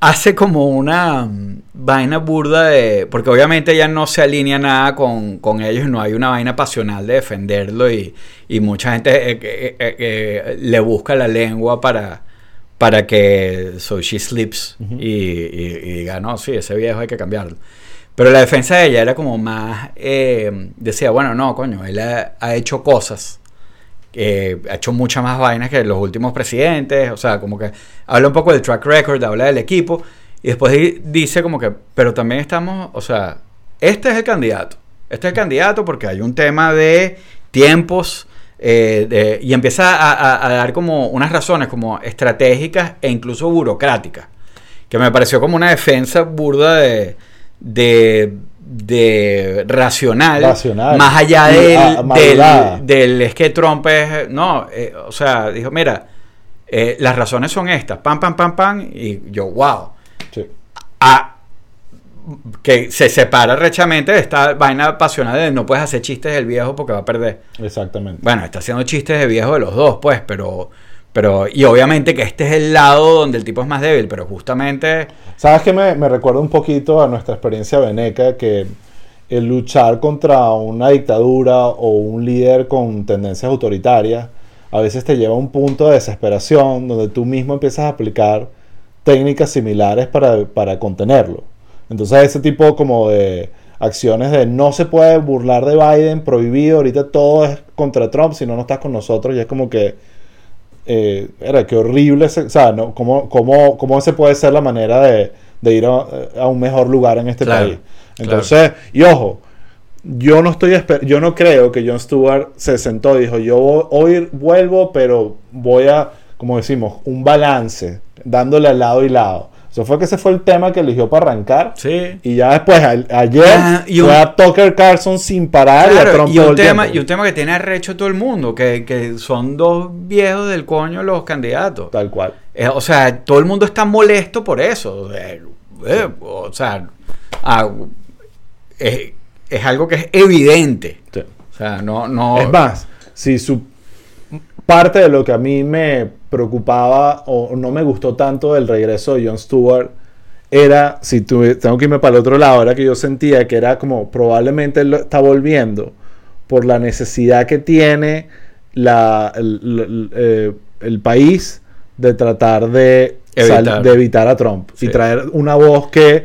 Hace como una mm, vaina burda de. Porque obviamente ella no se alinea nada con, con ellos, no hay una vaina pasional de defenderlo y, y mucha gente eh, eh, eh, le busca la lengua para, para que so she sleeps y, y- y diga, no, sí, ese viejo hay que cambiarlo. Pero la defensa de ella era como más. eh, decía, bueno, no, coño, él ha, ha hecho cosas. Eh, ha hecho muchas más vainas que los últimos presidentes. O sea, como que habla un poco del track record, habla del equipo. Y después di- dice como que, pero también estamos, o sea, este es el candidato. Este es el candidato porque hay un tema de tiempos. eh, y empieza a, dar como unas razones como estratégicas e incluso burocráticas que me pareció como una defensa burda de, de racional, Racional. más allá del, madurada. del, del es que Trump es, no, eh, o sea, dijo, mira, eh, las razones son estas, pam, pam, pam, pam, y yo, wow, Sí. Que se separa rechamente de esta vaina pasional de no puedes hacer chistes del viejo porque va a perder. Exactamente. Bueno, está haciendo chistes de viejo de los dos, pues, pero, pero, y obviamente que este es el lado donde el tipo es más débil, pero justamente, ¿Sabes qué me, me recuerda un poquito a nuestra experiencia veneca? Que el luchar contra una dictadura o un líder con tendencias autoritarias a veces te lleva a un punto de desesperación donde tú mismo empiezas a aplicar técnicas similares para, para contenerlo. Entonces ese tipo como de acciones de no se puede burlar de Biden, prohibido, ahorita todo es contra Trump, si no, no estás con nosotros, y es como que, eh, era que horrible, o sea, ¿no? ¿Cómo, cómo, cómo ese puede ser la manera de, de ir a, a un mejor lugar en este Claro, país? Entonces, y ojo, yo no estoy yo no creo que Jon Stewart se sentó y dijo, yo hoy vuelvo, pero voy a, como decimos, un balance, dándole al lado y lado. Eso fue que ese fue el tema que eligió para arrancar. Sí. Y ya después, a- ayer, Ah, y un- fue a Tucker Carlson sin parar y a Claro, Trump y todo un, el tema, tiempo. y un tema que tiene arrecho todo el mundo, que, que son dos viejos del coño los candidatos. Tal cual. Eh, o sea, todo el mundo está molesto por eso. Eh, eh, o sea, ah, es, es algo que es evidente. Sí. O sea, no, no. Es más, si su parte de lo que a mí me preocupaba o no me gustó tanto del regreso de Jon Stewart era, si tuve- tengo que irme para el otro lado, era que yo sentía que era como probablemente él lo está volviendo por la necesidad que tiene la, el, el- eh, el país de tratar de sal- Evitar. de evitar a Trump Sí. y traer una voz que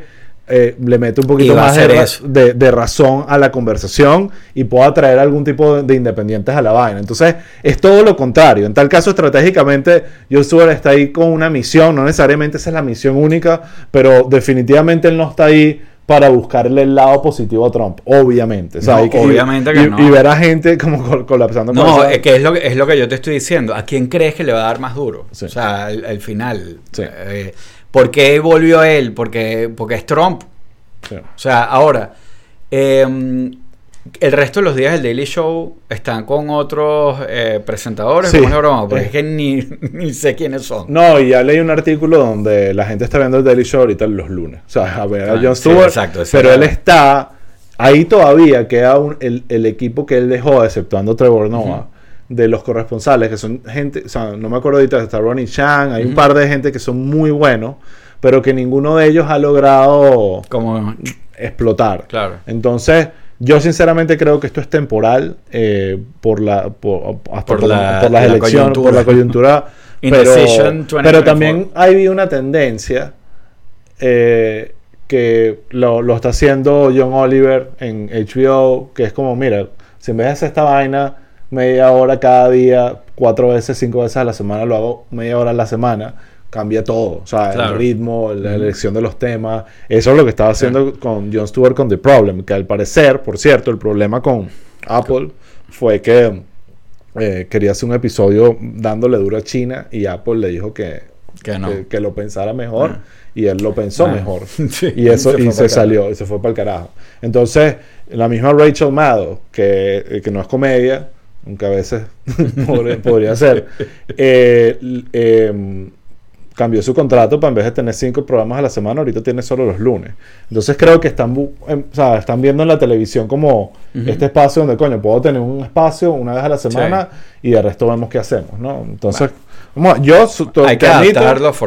eh, le mete un poquito Y más de, razón a la conversación y pueda traer algún tipo de, de independientes a la vaina. Entonces, es todo lo contrario. En tal caso, estratégicamente, Stewart está ahí con una misión, no necesariamente esa es la misión única, pero definitivamente él no está ahí para buscarle el lado positivo a Trump, obviamente. O sea, No, hay que- obviamente que y, no. y ver a gente como col- colapsando con No, esa- es que es lo que, es lo que yo te estoy diciendo. ¿A quién crees que le va a dar más duro? Sí. O sea, al, al final. Sí. Eh, ¿Por qué volvió él? Porque, porque es Trump. Sí. O sea, ahora, eh, el resto de los días del Daily Show están con otros eh, presentadores. Sí. ¿Cómo es broma? Porque Eh. es que ni, ni sé quiénes son. No, y ya leí un artículo donde la gente está viendo el Daily Show ahorita los lunes. O sea, a ver a Ah, sí, Stewart. exacto, pero él está. Ahí todavía queda un- el, el equipo que él dejó, exceptuando Trevor Noah, de los corresponsales, que son gente. O sea, no me acuerdo ahorita, está Ronnie Chang, hay un par de gente que son muy buenos, pero que ninguno de ellos ha logrado Como, explotar. claro. Entonces, yo sinceramente creo que esto es temporal eh, por la por, hasta Por por, la- por las la elecciones, por la coyuntura. pero, Indecision 2024. pero también ha habido una tendencia eh, que lo, lo está haciendo John Oliver en HBO, que es como, mira, si en vez de hacer esta vaina media hora cada día, cuatro veces, cinco veces a la semana, lo hago media hora a la semana, cambia todo. O sea, Claro. el ritmo, la elección de los temas. Eso es lo que estaba haciendo con Jon Stewart con The Problem, que al parecer, por cierto, el problema con Apple fue que eh, quería hacer un episodio dándole duro a China y Apple le dijo que, Que no. que, que lo pensara mejor Ah. y él lo pensó Ah. mejor. Sí, y eso se y se salió y se fue para el carajo. Entonces, la misma Rachel Maddow, que, eh, que no es comedia, aunque a veces podría, ser, eh, em, cambió su contrato para en vez de tener cinco programas a la semana, ahorita tiene solo los lunes. Entonces creo que están, em, o sea, están viendo en la televisión como este espacio donde, coño, puedo tener un espacio una vez a la semana y de resto vemos qué hacemos, ¿no? Entonces, vamos a- yo su- Hay que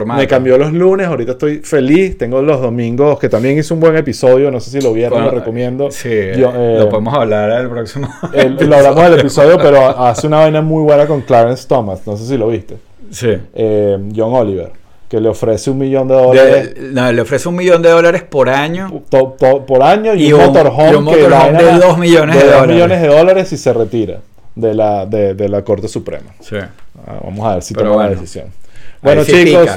me cambió los lunes, ahorita estoy feliz, tengo los domingos, que también hice un buen episodio, no sé si lo vieron, Bueno, lo recomiendo. Sí, Yo, eh, lo podemos hablar el próximo. el- lo hablamos del episodio, pero hace una vaina muy buena con Clarence Thomas, no sé si lo viste. sí. Eh, John Oliver, que le ofrece un millón de dólares De- no, le ofrece un millón de dólares por año. to- to- por año y, Y un, un- motorhome, un que la motorhome vaina- de dos millones de dos dólares. millones de dólares y se retira de la, de, de la Corte Suprema. Sí. Ah, vamos a ver si Pero toma la bueno. decisión. Bueno, sí chicos.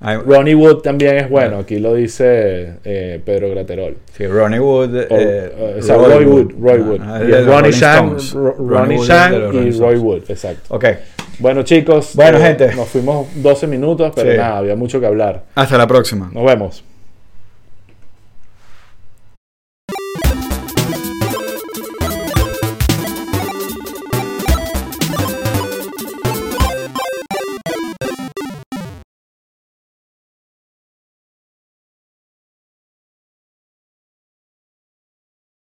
Bueno, Ronnie Wood también es bueno. Aquí lo dice eh, Pedro Graterol. sí, Ronnie Wood. O, eh, eh, o sea, Roy Wood. Roy Wood. Ah, de los Ronnie. Ro- Ronnie Wood de los y Roy. Wood. Exacto. Ok. Bueno, chicos. Bueno, eh, gente. Nos fuimos 12 minutos, pero Sí. nada, había mucho que hablar. Hasta la próxima. Nos vemos.